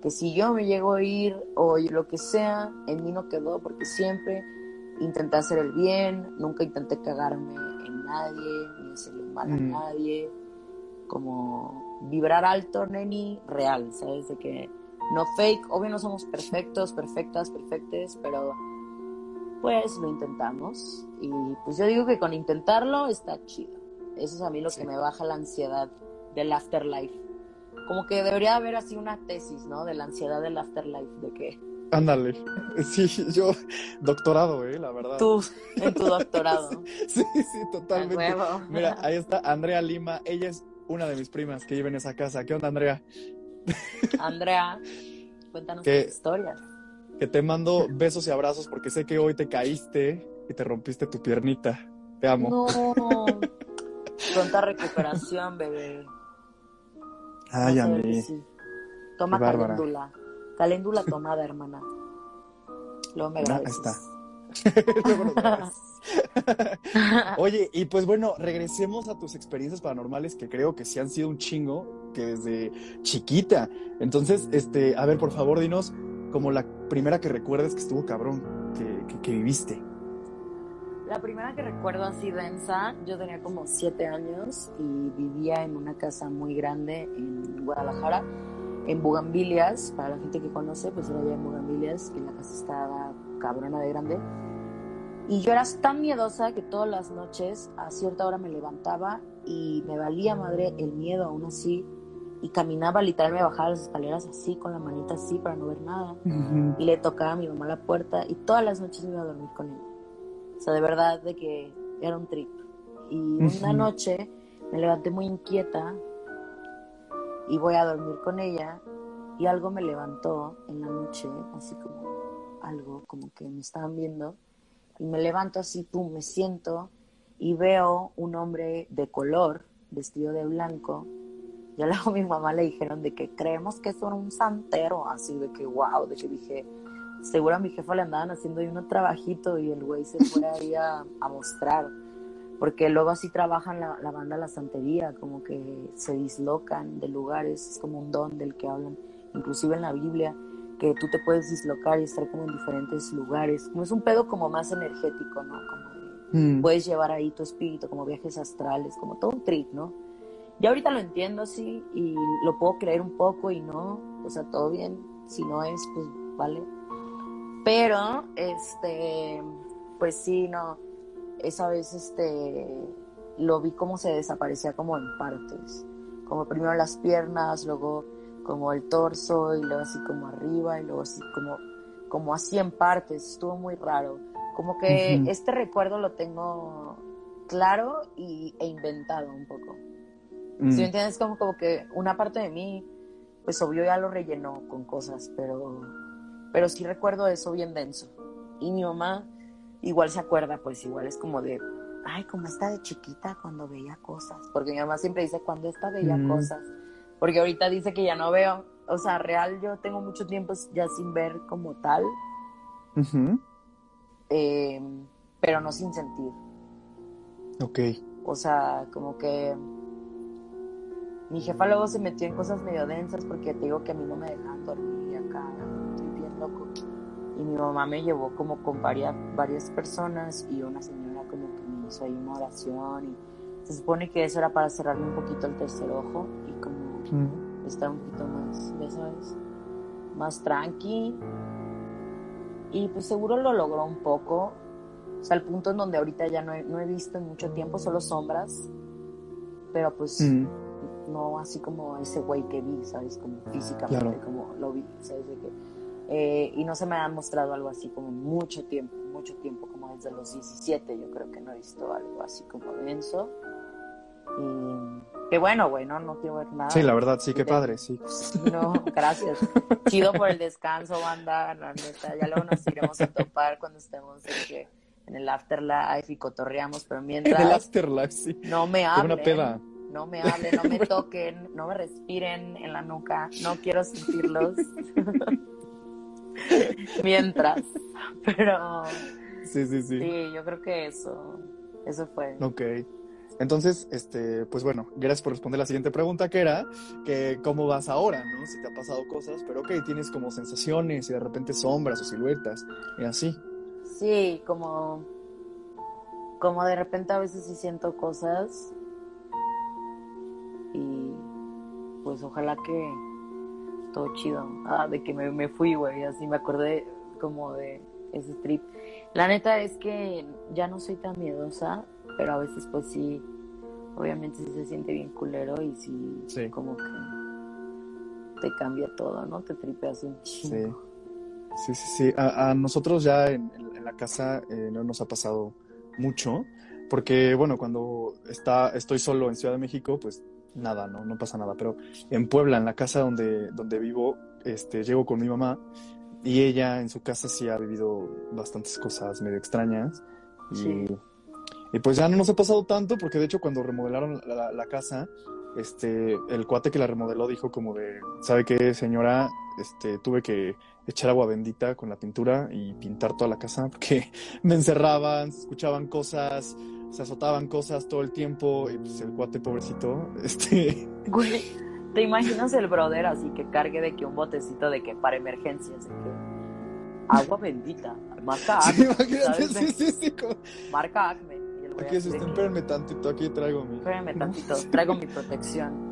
Que si yo me llego a ir o lo que sea, en mí no quedó porque siempre intenté hacer el bien, nunca intenté cagarme en nadie, ni hacerle mal a mm. nadie. Como vibrar alto, neni, real, ¿sabes? De que no fake, obvio no somos perfectos, perfectas, perfectes, pero pues lo intentamos. Y pues yo digo que con intentarlo está chido. Eso es a mí lo que me baja la ansiedad del afterlife. Como que debería haber así una tesis, ¿no? De la ansiedad del afterlife, de que... Ándale. Sí, yo, doctorado, ¿eh? La verdad. Tú, en tu doctorado. sí, sí, totalmente. Mira, ahí está Andrea Lima. Ella es una de mis primas que vive en esa casa. ¿Qué onda, Andrea? Andrea, cuéntanos tu historia. Que te mando besos y abrazos porque sé que hoy te caíste y te rompiste tu piernita. Te amo. No. Pronta recuperación, bebé. Ay, Andrea. Toma caléndula. Caléndula tomada, hermana. Luego me ah, agradeces. está. Oye, y pues bueno, regresemos a tus experiencias paranormales que creo que sí han sido un chingo, que desde chiquita. Entonces, este, a ver, por favor, dinos como la primera que recuerdes que estuvo cabrón, que, viviste. La primera que recuerdo así densa, yo tenía como siete años y vivía en una casa muy grande en Guadalajara, en Bugambilias. Para la gente que conoce, pues era allá en Bugambilias, que la casa estaba cabrona de grande. Y yo era tan miedosa que todas las noches a cierta hora me levantaba y me valía madre el miedo aún así. Y caminaba, literalmente me bajaba las escaleras así, con la manita así para no ver nada. Y le tocaba a mi mamá la puerta y todas las noches me iba a dormir con ella. O sea, de verdad, de que era un trip. Y una noche me levanté muy inquieta y voy a dormir con ella y algo me levantó en la noche, así como algo, como que me estaban viendo y me levanto así, pum, me siento y veo un hombre de color, vestido de blanco. Luego a mi mamá le dijeron de que creemos que es un santero, así de que wow, de que dije, seguro a mi jefa le andaban haciendo ahí un trabajito y el güey se fue ahí a, mostrar. Porque luego así trabajan la, la, banda La Santería, como que se dislocan de lugares, es como un don del que hablan, inclusive en la Biblia que tú te puedes dislocar y estar como en diferentes lugares. Como es un pedo como más energético, ¿no? Como mm. puedes llevar ahí tu espíritu, como viajes astrales, como todo un trip, ¿no? Ya ahorita lo entiendo así y lo puedo creer un poco y no, o sea, todo bien. Si no es, pues vale. Pero, este, pues sí, no. Esa vez, este, lo vi como se desaparecía como en partes. Como primero las piernas, luego como el torso y luego así como arriba y luego así como, como así en partes, estuvo muy raro. Como que este recuerdo lo tengo claro y, e inventado un poco. Si me mm. entiendes, como, como que una parte de mí, pues obvio ya lo rellenó con cosas, pero, pero sí recuerdo eso bien denso. Y mi mamá igual se acuerda, pues igual es como de, ay, como está de chiquita cuando veía cosas. Porque mi mamá siempre dice, cuando está veía mm. cosas porque ahorita dice que ya no veo, o sea, real yo tengo mucho tiempo ya sin ver como tal, eh, pero no sin sentir. Ok. O sea, como que mi jefa luego se metió en cosas medio densas porque te digo que a mí no me dejan dormir Y mi mamá me llevó como con varias, varias personas y una señora como que me hizo ahí una oración y se supone que eso era para cerrarme un poquito el tercer ojo y como Está un poquito más, ya sabes, más tranqui. Y pues seguro lo logró un poco. O sea, al punto en donde ahorita ya no he, no he visto en mucho tiempo, solo sombras. Pero pues no así como ese güey que vi, ¿sabes? Como físicamente, como lo vi, ¿sabes? De que, eh, y no se me ha mostrado algo así como mucho tiempo, mucho tiempo, como desde los 17, yo creo que no he visto algo así como denso. Y qué bueno, güey, no, no quiero ver nada. Sí, la verdad, sí, qué padre, sí. No, gracias. Chido por el descanso, banda, la neta. Ya luego nos iremos a topar cuando estemos en el afterlife y cotorreamos, pero mientras... En el afterlife, sí. No me hablen. una peda. No me hablen, no me toquen, no me respiren en la nuca, no quiero sentirlos. mientras, pero... Sí, sí, sí. Sí, yo creo que eso, eso fue. Ok. Entonces, este, pues bueno, gracias por responder la siguiente pregunta, que era que cómo vas ahora, ¿no? Si te ha pasado cosas, pero ok, tienes como sensaciones y de repente sombras o siluetas y así. Sí, como, como de repente a veces sí siento cosas y pues ojalá que todo chido. Ah, de que me, me fui, güey, así me acordé como de ese trip. La neta es que ya no soy tan miedosa, pero a veces pues sí, obviamente sí se siente bien culero y sí, como que te cambia todo, ¿no? Te tripeas un chingo. Sí, sí, sí. A, nosotros ya en, la casa eh, no nos ha pasado mucho, porque bueno, cuando está, estoy solo en Ciudad de México, pues nada, no, no pasa nada. Pero en Puebla, en la casa donde, donde vivo, este, llego con mi mamá y ella en su casa sí ha vivido bastantes cosas medio extrañas. Y y pues ya no nos ha pasado tanto, porque de hecho cuando remodelaron la, casa, este, el cuate que la remodeló dijo como de, ¿sabe qué, señora? Este, tuve que echar agua bendita con la pintura y pintar toda la casa, porque me encerraban, escuchaban cosas, se azotaban cosas todo el tiempo, y pues el cuate pobrecito, este... Güey, ¿te imaginas el brother así que cargue de que un botecito de que para emergencias, de que agua bendita, marca Acme, sí, sí, sí, marca Acme. Aquí es, espérenme tantito, aquí traigo mi... Espérenme tantito, traigo mi protección.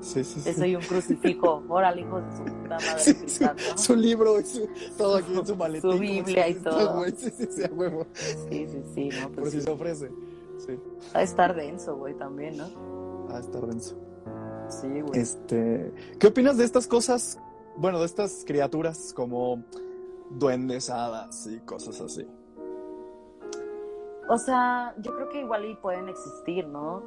Sí, sí, sí. Soy un crucifijo. Órale, hijo de su puta madre. Sí, su, libro, todo aquí en su maletín. Su Biblia y todo. Sí, sí, sí, a huevo. Sí, sí, sí. No, pues Por si se ofrece. Sí. A estar denso, güey, también, ¿no? A estar denso. Sí, güey. Este, ¿qué opinas de estas cosas? Bueno, de estas criaturas como duendes, hadas y cosas así. O sea, yo creo que igual y pueden existir, ¿no?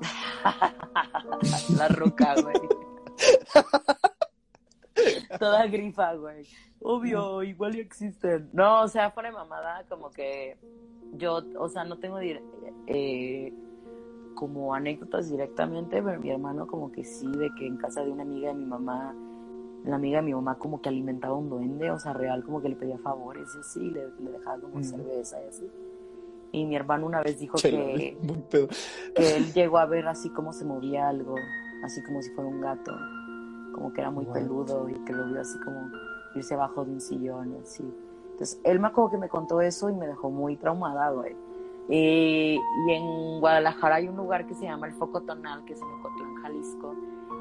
La roca, güey. Toda grifa, güey. Obvio, igual y existen. No, o sea, fuera de mamada, como que yo, o sea, no tengo eh, como anécdotas directamente, pero mi hermano como que sí, de que en casa de una amiga de mi mamá, la amiga de mi mamá como que alimentaba un duende, o sea, real como que le pedía favores y así, le, le dejaba como cerveza y así. Y mi hermano una vez dijo que, que él llegó a ver así como se movía algo, así como si fuera un gato, como que era muy peludo y que lo vio así como irse abajo de un sillón y así. Entonces, él me acuerdo que me contó eso y me dejó muy traumada, güey. y en Guadalajara hay un lugar que se llama el Foco Tonal, que es en Ocotlán, Jalisco,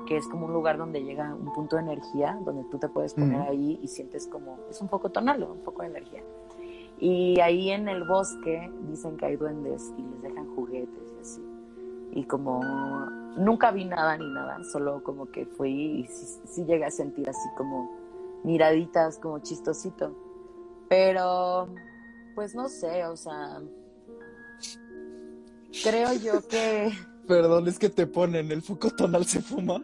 que es como un lugar donde llega un punto de energía, donde tú te puedes poner ahí y sientes como, es un foco tonal, un poco de energía. Y ahí en el bosque dicen que hay duendes y les dejan juguetes y así. Y como nunca vi nada ni nada, solo como que fui y sí, llegué a sentir así como miraditas, como chistosito. Pero, pues no sé, o sea, creo yo que... Perdón, es que te ponen, el foco tonal se fuma.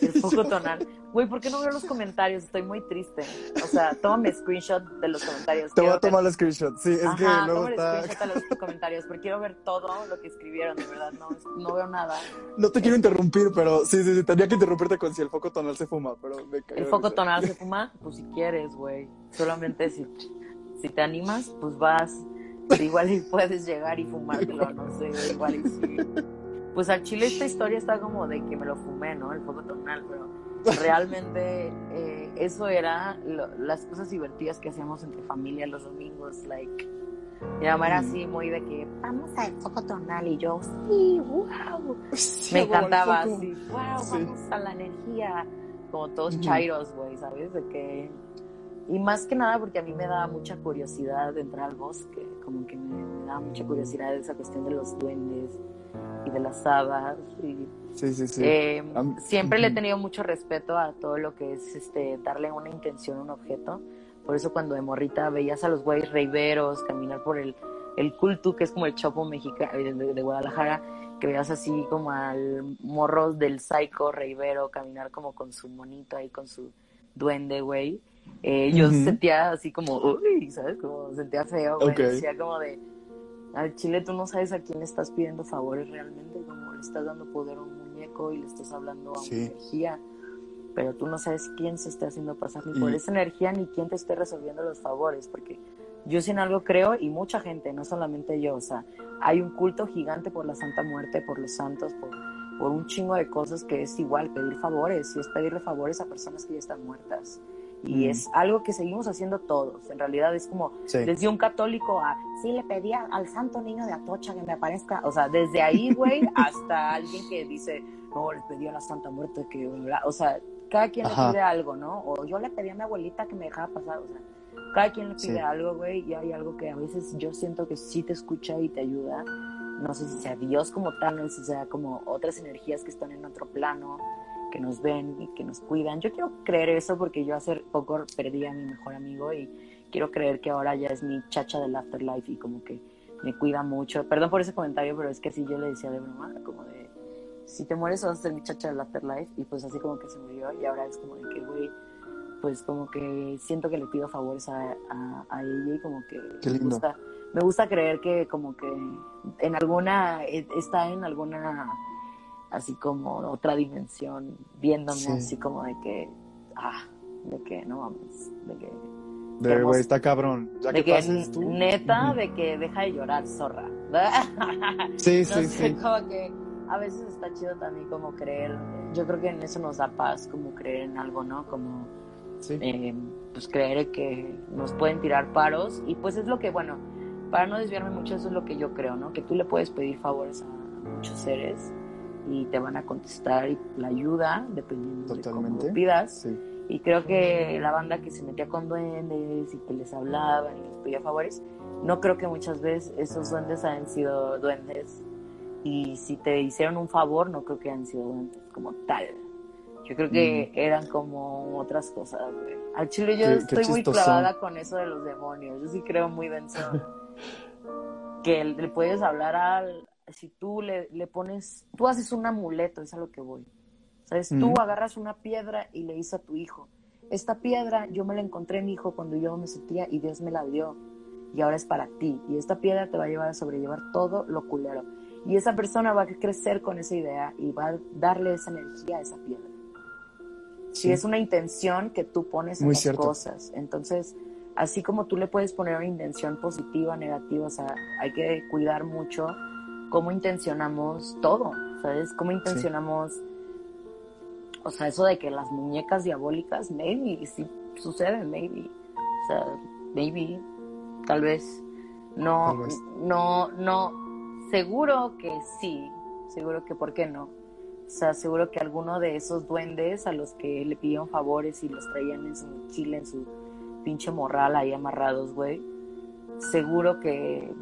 El foco tonal. Güey, ¿por qué no veo los comentarios? Estoy muy triste. O sea, tómame screenshot de los comentarios. Te voy a tomar el screenshot, sí, es que luego está... screenshot los comentarios, porque quiero ver todo lo que escribieron, de verdad, no, no veo nada. No te quiero interrumpir, pero sí, sí, sí, tenía que interrumpirte con si el foco tonal se fuma, pero me ¿El foco tonal se fuma? Pues si quieres, güey. Solamente si, si te animas, pues vas. Igual y puedes llegar y fumártelo, no sé, igual y sí. Pues al chile esta historia está como de que me lo fumé, ¿no? El foco tonal, pero realmente eh, eso era las cosas divertidas que hacíamos entre familia los domingos, like mi mamá era así muy de que vamos al foco tonal y yo sí, wow, me encantaba así, wow, vamos a la energía, como todos chairos, güey, ¿sabes? De que y más que nada porque a mí me daba mucha curiosidad de entrar al bosque, como que me, me daba mucha curiosidad esa cuestión de los duendes y de las hadas y Sí, sí, sí. Eh, siempre le he tenido mucho respeto a todo lo que es este darle una intención a un objeto. Por eso cuando de morrita veías a los güeyes reiveros caminar por el, el culto, que es como el chopo mexicano eh, de, Guadalajara, que veías así como al morro del psycho reivero caminar como con su monito ahí, con su duende, güey. Eh, yo sentía así como, uy, ¿sabes? Como sentía feo, güey. Decía como de, al chile tú no sabes a quién le estás pidiendo favores realmente, como le estás dando poder a un muñeco y le estás hablando a una energía, pero tú no sabes quién se está haciendo pasar ni por esa energía ni quién te esté resolviendo los favores, porque yo sin algo creo y mucha gente, no solamente yo, o sea, hay un culto gigante por la Santa Muerte, por los santos, por, por un chingo de cosas que es igual pedir favores y es pedirle favores a personas que ya están muertas. Y es algo que seguimos haciendo todos. En realidad es como desde un católico a, sí, le pedía al santo niño de Atocha que me aparezca. O sea, desde ahí, güey, hasta alguien que dice, no, le pedí a la Santa Muerte que... O sea, cada quien le pide algo, ¿no? O yo le pedí a mi abuelita que me dejara pasar. O sea, cada quien le pide algo, güey, y hay algo que a veces yo siento que sí te escucha y te ayuda. No sé si sea Dios como tal, no sé si sea como otras energías que están en otro plano que nos ven y que nos cuidan. Yo quiero creer eso porque yo hace poco perdí a mi mejor amigo y quiero creer que ahora ya es mi chacha del afterlife y como que me cuida mucho. Perdón por ese comentario, pero es que así yo le decía de broma, como de, si te mueres vas a ser mi chacha del afterlife y pues así como que se murió y ahora es como de que, güey, pues como que siento que le pido favores a, a, ella y como que me gusta me gusta creer que como que en alguna e, está en alguna así como otra dimensión, viéndome así como de que, ah, de que no vamos, de que... De güey, está cabrón. Ya de que, neta, de que deja de llorar, zorra. sí, sí, sí. Como que a veces está chido también como creer, yo creo que en eso nos da paz, como creer en algo, ¿no? Como, eh, pues creer que nos pueden tirar paros y pues es lo que, bueno, para no desviarme mucho, eso es lo que yo creo, ¿no? Que tú le puedes pedir favores a muchos seres y te van a contestar la ayuda, dependiendo de cómo pidas. Y creo que la banda que se metía con duendes y que les hablaban y les pedía favores, no creo que muchas veces esos duendes hayan sido duendes. Y si te hicieron un favor, no creo que hayan sido duendes como tal. Yo creo que eran como otras cosas, Al chile yo estoy muy clavada con eso de los demonios. Yo sí creo muy denso. que le puedes hablar al, si tú le, le, pones, tú haces un amuleto, es a lo que voy. ¿Sabes? Tú agarras una piedra y le dices a tu hijo, esta piedra yo me la encontré mi hijo cuando yo me sentía y Dios me la dio y ahora es para ti. Y esta piedra te va a llevar a sobrellevar todo lo culero. Y esa persona va a crecer con esa idea y va a darle esa energía a esa piedra. Si es una intención que tú pones en las cosas. Entonces, así como tú le puedes poner una intención positiva, negativa, o sea, hay que cuidar mucho cómo intencionamos todo, ¿sabes? Cómo intencionamos, o sea, eso de que las muñecas diabólicas, maybe, sí sucede, maybe, o sea, maybe, tal vez, no, no, no, seguro que sí, seguro que, ¿por qué no? O sea, seguro que alguno de esos duendes a los que le pidieron favores y los traían en su mochila, en su pinche morral ahí amarrados, güey, seguro que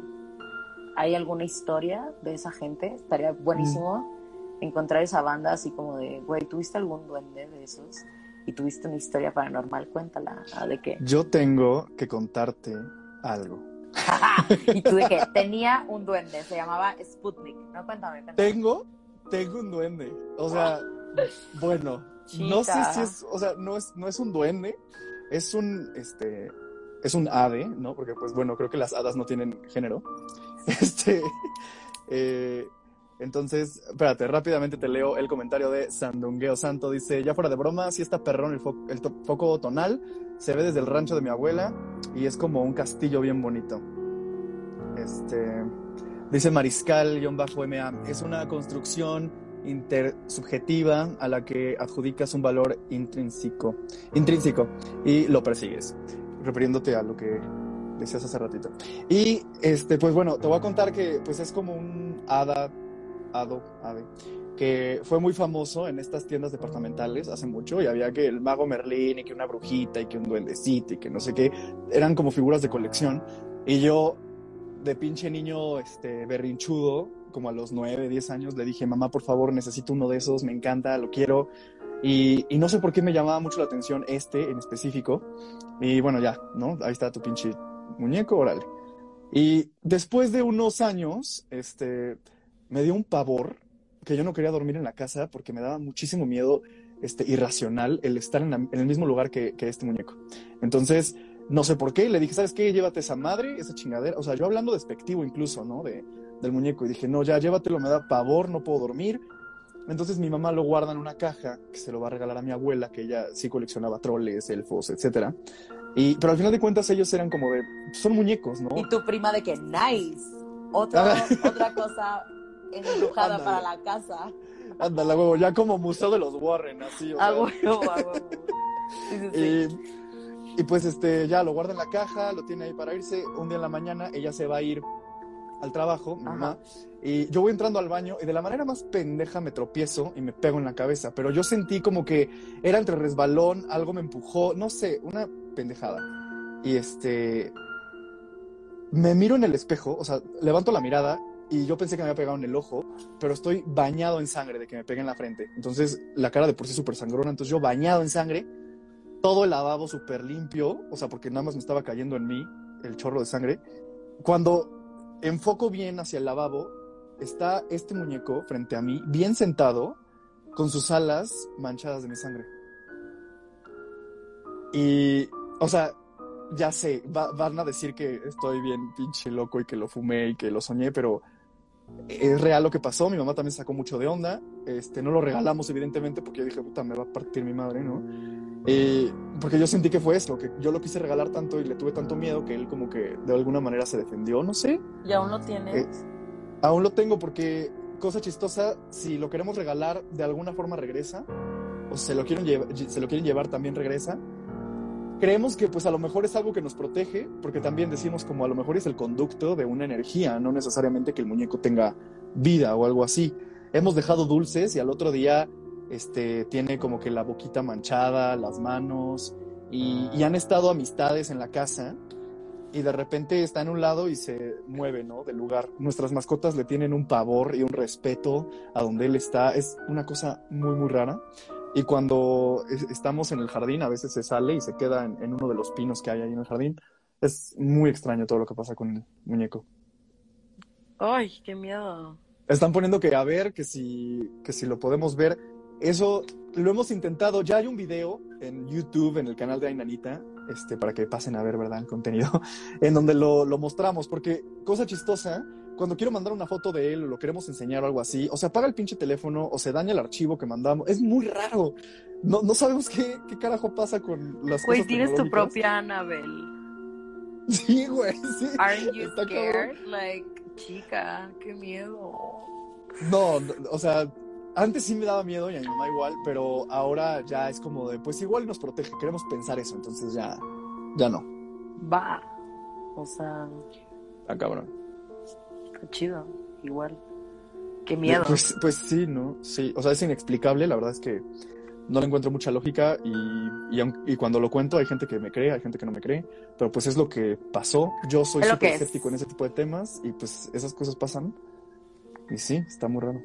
hay alguna historia de esa gente, estaría buenísimo encontrar esa banda así como de, güey, ¿tuviste algún duende de esos? Y tuviste una historia paranormal, cuéntala, ¿de qué? Yo tengo que contarte algo. y tú de que tenía un duende, se llamaba Sputnik, no cuéntame, Tengo, tengo un duende, o sea, bueno, no sé si es, o sea, no es, no es un duende, es un, este, es un ave, ¿no? Porque pues bueno, creo que las hadas no tienen género. Este, eh, entonces, espérate, rápidamente te leo el comentario de Sandungueo Santo. Dice, ya fuera de broma, si está perrón el, foco tonal, se ve desde el rancho de mi abuela y es como un castillo bien bonito. Este, dice Mariscal-MA, es una construcción intersubjetiva a la que adjudicas un valor intrínseco, intrínseco y lo persigues, refiriéndote a lo que decías hace ratito. Y este, pues bueno, te voy a contar que pues es como un hada, hado, ave, que fue muy famoso en estas tiendas departamentales hace mucho y había que el mago Merlín y que una brujita y que un duendecito y que no sé qué, eran como figuras de colección. Y yo, de pinche niño este, berrinchudo, como a los 9, 10 años, le dije, mamá, por favor, necesito uno de esos, me encanta, lo quiero. Y, y, no sé por qué me llamaba mucho la atención este en específico. Y bueno, ya, ¿no? Ahí está tu pinche muñeco, órale. Y después de unos años, este, me dio un pavor que yo no quería dormir en la casa porque me daba muchísimo miedo este, irracional el estar en, el mismo lugar que, este muñeco. Entonces, no sé por qué, le dije, ¿sabes qué? Llévate esa madre, esa chingadera. O sea, yo hablando despectivo incluso, ¿no? De, del muñeco. Y dije, no, ya llévatelo, me da pavor, no puedo dormir. Entonces mi mamá lo guarda en una caja que se lo va a regalar a mi abuela, que ella sí coleccionaba troles, elfos, etcétera. Y, pero al final de cuentas ellos eran como de, son muñecos, ¿no? Y tu prima de que, nice. Otra, otra cosa embrujada para la casa. Ándale, huevo, ya como museo de los Warren, así. O a huevo, a huevo. Sí, sí, sí. Y, pues este, ya lo guarda en la caja, lo tiene ahí para irse. Un día en la mañana ella se va a ir al trabajo, mi mamá, y yo voy entrando al baño y de la manera más pendeja me tropiezo y me pego en la cabeza, pero yo sentí como que era entre resbalón, algo me empujó, no sé, una pendejada. Y este, me miro en el espejo, o sea, levanto la mirada y yo pensé que me había pegado en el ojo, pero estoy bañado en sangre de que me pegue en la frente. Entonces, la cara de por sí súper sangrona, entonces yo bañado en sangre, todo el lavabo súper limpio, o sea, porque nada más me estaba cayendo en mí el chorro de sangre. Cuando enfoco bien hacia el lavabo, está este muñeco frente a mí, bien sentado, con sus alas manchadas de mi sangre. Y, o sea, ya sé, van a decir que estoy bien pinche loco y que lo fumé y que lo soñé, pero es real lo que pasó. Mi mamá también sacó mucho de onda. Este, no lo regalamos, evidentemente, porque yo dije, puta, me va a partir mi madre, ¿no? Eh, porque yo sentí que fue eso, que yo lo quise regalar tanto y le tuve tanto miedo que él como que de alguna manera se defendió, no sé. ¿Y aún lo tienes? Eh, aún lo tengo porque, cosa chistosa, si lo queremos regalar, de alguna forma regresa. O se lo quieren, se lo quieren llevar, también regresa creemos que pues a lo mejor es algo que nos protege, porque también decimos como a lo mejor es el conducto de una energía, no necesariamente que el muñeco tenga vida o algo así. Hemos dejado dulces y al otro día este, tiene como que la boquita manchada, las manos, y, y han estado amistades en la casa y de repente está en un lado y se mueve, ¿no? Del lugar. Nuestras mascotas le tienen un pavor y un respeto a donde él está. Es una cosa muy, muy rara. Y cuando estamos en el jardín, a veces se sale y se queda en, uno de los pinos que hay ahí en el jardín. Es muy extraño todo lo que pasa con el muñeco. Ay, qué miedo. Están poniendo que a ver, que si, que si lo podemos ver. Eso lo hemos intentado. Ya hay un video en YouTube, en el canal de Ainanita, este, para que pasen a ver, ¿verdad? El contenido, en donde lo, lo mostramos. Porque, cosa chistosa, cuando quiero mandar una foto de él o lo queremos enseñar o algo así, o se apaga el pinche teléfono o se daña el archivo que mandamos. Es muy raro. No, no sabemos qué, qué carajo pasa con las Güey, tienes tu propia Annabelle. Sí, güey, sí. Aren't you scared? Like, chica, qué miedo. No, o sea, antes sí me daba miedo y a mi mamá igual, pero ahora ya es como de, pues igual nos protege, queremos pensar eso, entonces ya, ya no. Va, o sea... Ah, cabrón chido, igual. Qué miedo. Pues, pues sí, ¿no? Sí, o sea, es inexplicable, la verdad es que no le encuentro mucha lógica y, y, cuando lo cuento hay gente que me cree, hay gente que no me cree, pero pues es lo que pasó. Yo soy súper escéptico en ese tipo de temas y pues esas cosas pasan. Y sí, está muy raro.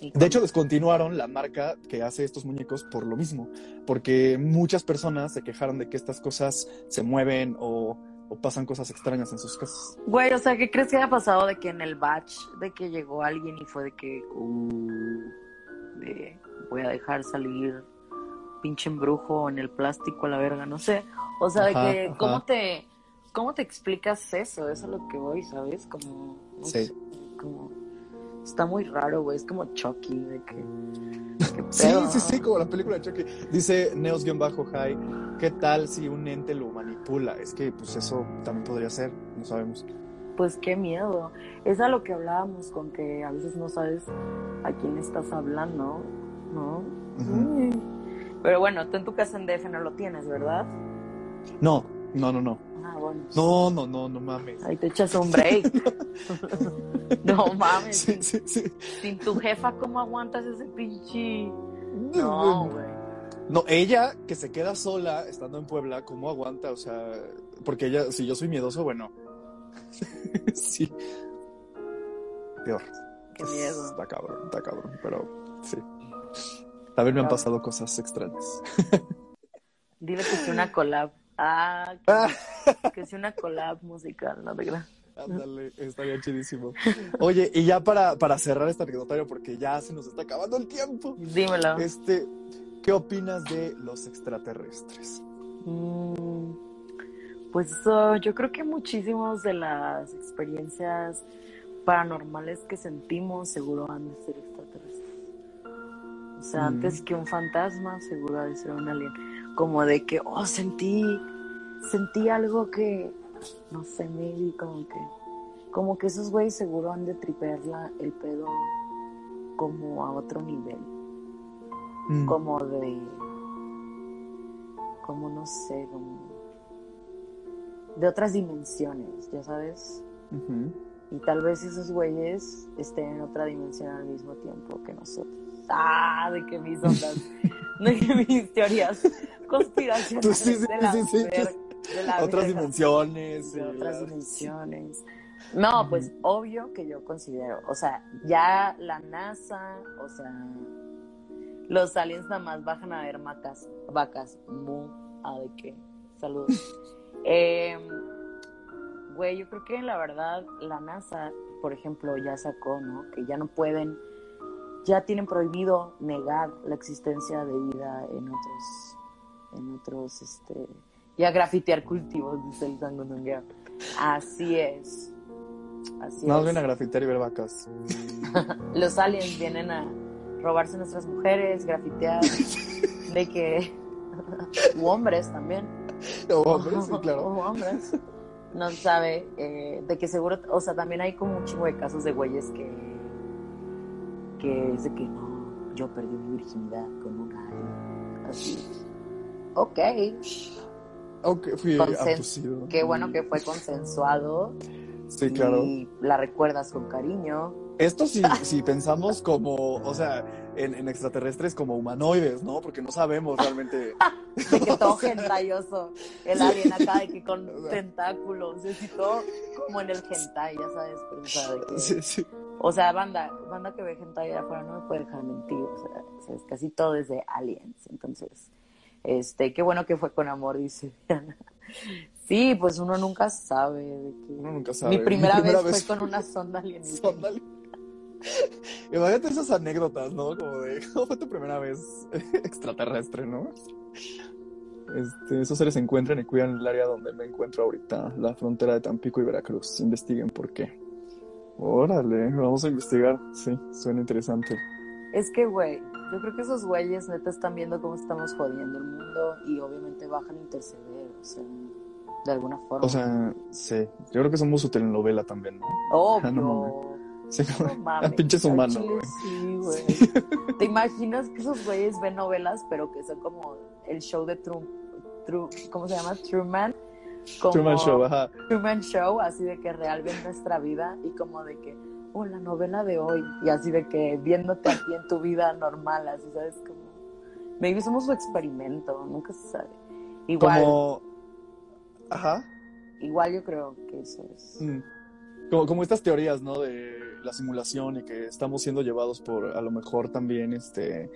De hecho, descontinuaron la marca que hace estos muñecos por lo mismo, porque muchas personas se quejaron de que estas cosas se mueven o o pasan cosas extrañas en sus casas. Güey, o sea, ¿qué crees que haya pasado de que en el batch, de que llegó alguien y fue de que, uh, de, voy a dejar salir pinche embrujo en el plástico a la verga, no sé. O sea, de que, ¿cómo te, cómo te explicas eso? Eso es lo que voy, ¿sabes? Como, sí. como, está muy raro, güey, es como Chucky, de que... sí, sí, sí, como la película de Chucky. Dice Neos-High, ¿qué tal si un ente lo manipula? Es que, pues eso también podría ser, no sabemos. Pues qué miedo. Es a lo que hablábamos, con que a veces no sabes a quién estás hablando, ¿no? Pero bueno, tú en tu casa en DF no lo tienes, ¿verdad? No, no, no, no. No, no, no, no mames. Ahí te echas un break. no mames. Sí, sí, sí. Sin tu jefa, ¿cómo aguantas ese pinche? No, güey. No, ella que se queda sola estando en Puebla, ¿cómo aguanta? O sea, porque ella, si yo soy miedoso, bueno. sí. Peor. Qué miedo. Está cabrón, está cabrón, pero sí. También me han pasado cosas extrañas. Dile que es una collab. Ah, que, es una collab musical, no te creas. Ándale, estaría chidísimo. Oye, y ya para, para cerrar este anecdotario, porque ya se nos está acabando el tiempo. Dímelo. Este, ¿qué opinas de los extraterrestres? Mm, Pues yo creo que muchísimos de las experiencias paranormales que sentimos seguro han de ser extraterrestres. O sea, antes que un fantasma, seguro ha de ser un alien. Como de que, oh, sentí, sentí algo que, no sé, maybe como que, como que esos güeyes seguro han de tripearla el pedo como a otro nivel. Mm. Como de, como no sé, como de otras dimensiones, ya sabes. Y tal vez esos güeyes estén en otra dimensión al mismo tiempo que nosotros. Ah, de que mis ondas, de que mis teorías conspiracionales de, la otras dimensiones. De otras dimensiones. No, pues obvio que yo considero, o sea, ya la NASA, o sea, los aliens nada más bajan a ver vacas, vacas, mu, a de qué, saludos. Eh, güey, yo creo que la verdad la NASA, por ejemplo, ya sacó, ¿no? Que ya no pueden, ya tienen prohibido negar la existencia de vida en otros, en otros, este, ya grafitear cultivos, dice el Sangonongueo. Así es. Así no, vienen a grafitear y ver vacas. Los aliens vienen a robarse nuestras mujeres, grafitear, de que... u hombres también. O hombres, sí, claro. O hombres no sabe, eh, de que seguro, o sea, también hay como un chingo de casos de güeyes que, que es de que no, yo perdí mi virginidad con un alien, así. Ok. Ok, fui abducido. Qué bueno que fue consensuado. Sí, claro. Y la recuerdas con cariño. Esto sí, si pensamos como, o sea, en, extraterrestres como humanoides, ¿no? Porque no sabemos realmente. de que todo gentayoso, el alien acá, de que con tentáculos, y todo como en el hentai, ya sabes, pero, o sea, de que, sí, sí. O sea, banda, banda que ve hentai allá afuera no me puede dejar mentir, o sea, es casi todo es de aliens, entonces, este, qué bueno que fue con amor, dice Diana. Sí, pues uno nunca sabe de que... Uno nunca sabe. Mi primera, vez, fue con una sonda alienígena. Sonda Imagínate esas anécdotas, ¿no? Como de, ¿cómo fue tu primera vez extraterrestre, no? Este, esos seres se encuentran y cuidan el área donde me encuentro ahorita, la frontera de Tampico y Veracruz. Investiguen por qué. Órale, vamos a investigar. Sí, suena interesante. Es que, güey, yo creo que esos güeyes neta están viendo cómo estamos jodiendo el mundo y obviamente bajan a interceder, o sea, de alguna forma. O sea, sí, yo creo que somos su telenovela también, ¿no? Obvio. Sí, no pinches humanos, Sí, güey. ¿Te imaginas que esos güeyes ven novelas, pero que son como el show de Trump, ¿cómo se llama? Truman. Truman Show, ajá. Truman Show, así de que real ven nuestra vida y como de que, oh, la novela de hoy. Y así de que viéndote aquí en tu vida normal, así, ¿sabes? Como, maybe somos su experimento, nunca se sabe. Igual. Como... Ajá. Igual yo creo que eso es. Mm. Como, como estas teorías, ¿no? De la simulación y que estamos siendo llevados por a lo mejor también este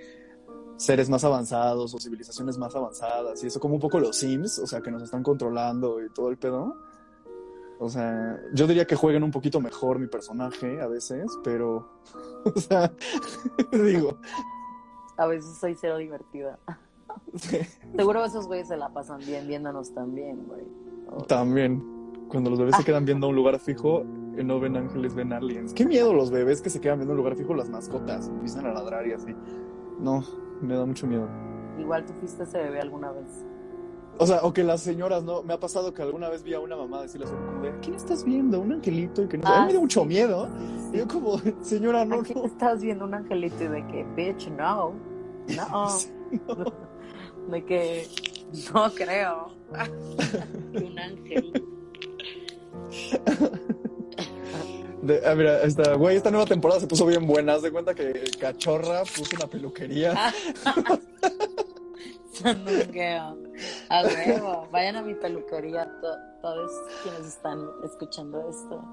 seres más avanzados o civilizaciones más avanzadas y eso como un poco los Sims, o sea, que nos están controlando y todo el pedo. O sea, yo diría que jueguen un poquito mejor mi personaje a veces, pero, o sea, digo. A veces soy cero divertida. Seguro esos güeyes se la pasan bien viéndonos también, güey. También. Cuando los bebés se quedan viendo a un lugar fijo, no ven ángeles, ven aliens. Qué miedo los bebés que se quedan viendo un lugar fijo, las mascotas, empiezan a ladrar y así. No, me da mucho miedo. Igual tú fuiste ese bebé alguna vez. O sea, o que las señoras, ¿no? Me ha pasado que alguna vez vi a una mamá decirle a su como de, ¿quién estás viendo? ¿Un angelito? Y que no ah, me da mucho miedo. Y yo como, señora, no, ¿A estás viendo un angelito? Y de que, bitch, no. No. De que, no creo. un ángel. De, ah, mira, esta, güey, esta nueva temporada se puso bien buena. Haz de cuenta que Cachorra puso una peluquería. a huevo. Vayan a mi peluquería todos quienes están escuchando esto.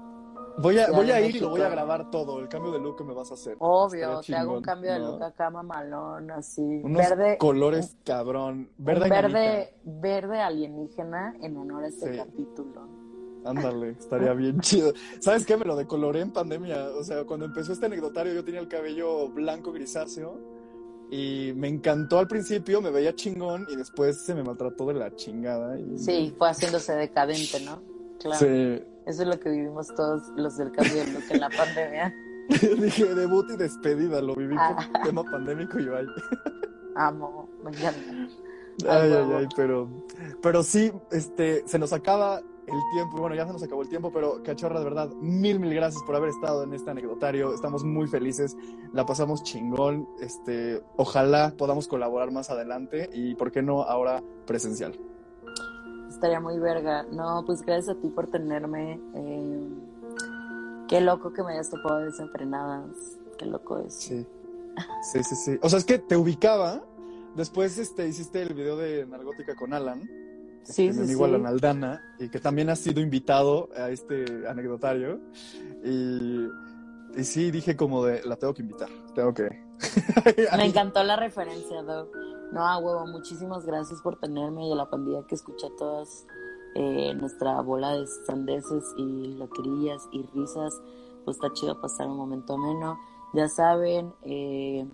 Voy a, voy a ir y lo voy a grabar todo. El cambio de look que me vas a hacer. Obvio, te hago un cambio de look acá, mamalón, así. Unos verde. Colores cabrón. Verde, verde, verde alienígena en honor a este capítulo. Ándale, estaría bien chido. ¿Sabes qué? Me lo decoloré en pandemia. O sea, cuando empezó este anecdotario yo tenía el cabello blanco grisáceo Y me encantó al principio, me veía chingón y después se me maltrató de la chingada. Y... Sí, fue haciéndose decadente, ¿no? Claro. Sí. Eso es lo que vivimos todos los del cambio que en la pandemia. Dije debut y despedida, lo viví por ah. tema pandémico y vaya. Amo, me encanta. Ay, ay, ay, pero, pero sí, este, se nos acaba el tiempo, bueno, ya se nos acabó el tiempo, pero cachorra, de verdad, mil, mil gracias por haber estado en este anecdotario. Estamos muy felices, la pasamos chingón. Este, ojalá podamos colaborar más adelante y, ¿por qué no, ahora presencial? Estaría muy verga. No, pues gracias a ti por tenerme. Eh, qué loco que me hayas topado desenfrenadas. Qué loco es. Sí. Sí, sí, sí. O sea, es que te ubicaba. Después este, hiciste el video de Nargótica con Alan sí, mi amigo Alan Aldana, y que también ha sido invitado a este anecdotario. Y, y sí, dije como de, la tengo que invitar, tengo que... Me encantó la referencia, Doc. No, a huevo, muchísimas gracias por tenerme y a la pandilla que escucha todas eh, nuestra bola de sandeces y loquerías y risas. Pues está chido pasar un momento ameno. Ya saben, eh,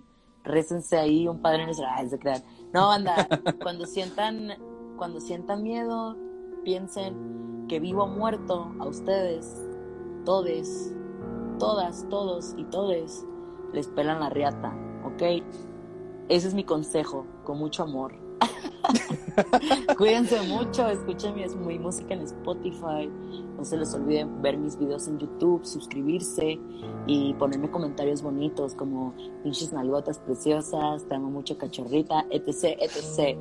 récense ahí un padre Ay, se crean. No, anda, cuando sientan cuando sientan miedo, piensen que vivo o muerto a ustedes, todes, todas, todos y todes, les pelan la riata, ¿ok? Ese es mi consejo, con mucho amor. Cuídense mucho, escuchen mi, mi, música en Spotify. No se les olviden ver mis videos en YouTube, suscribirse y ponerme comentarios bonitos como pinches nalgotas preciosas, te amo mucho cachorrita, etc, etc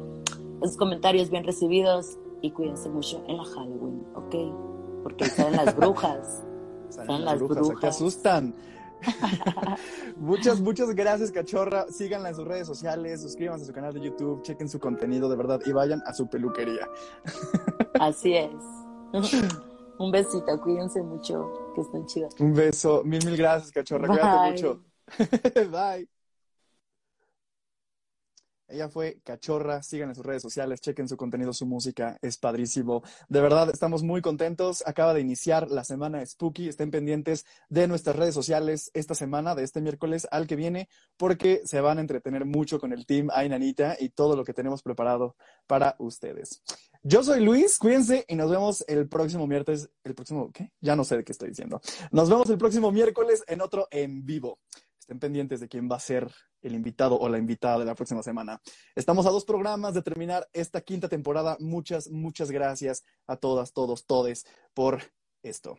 esos comentarios bien recibidos y cuídense mucho en la Halloween, ¿ok? Porque salen las brujas. salen las brujas, que asustan. muchas, muchas gracias, cachorra. Síganla en sus redes sociales, suscríbanse a su canal de YouTube, chequen su contenido de verdad y vayan a su peluquería. Así es. Un besito, cuídense mucho, que estén chidos. Un beso, mil, mil gracias, cachorra. Cuídate mucho. Bye. Ella fue cachorra, sigan en sus redes sociales, chequen su contenido, su música, es padrísimo. De verdad, estamos muy contentos. Acaba de iniciar la semana Spooky. Estén pendientes de nuestras redes sociales esta semana, de este miércoles al que viene, porque se van a entretener mucho con el team Ainanita y todo lo que tenemos preparado para ustedes. Yo soy Luis, cuídense y nos vemos el próximo miércoles. ¿El próximo qué? Ya no sé de qué estoy diciendo. Nos vemos el próximo miércoles en otro en vivo. Estén pendientes de quién va a ser el invitado o la invitada de la próxima semana. Estamos a dos programas de terminar esta quinta temporada. Muchas, muchas gracias a todas, todos, todes por esto.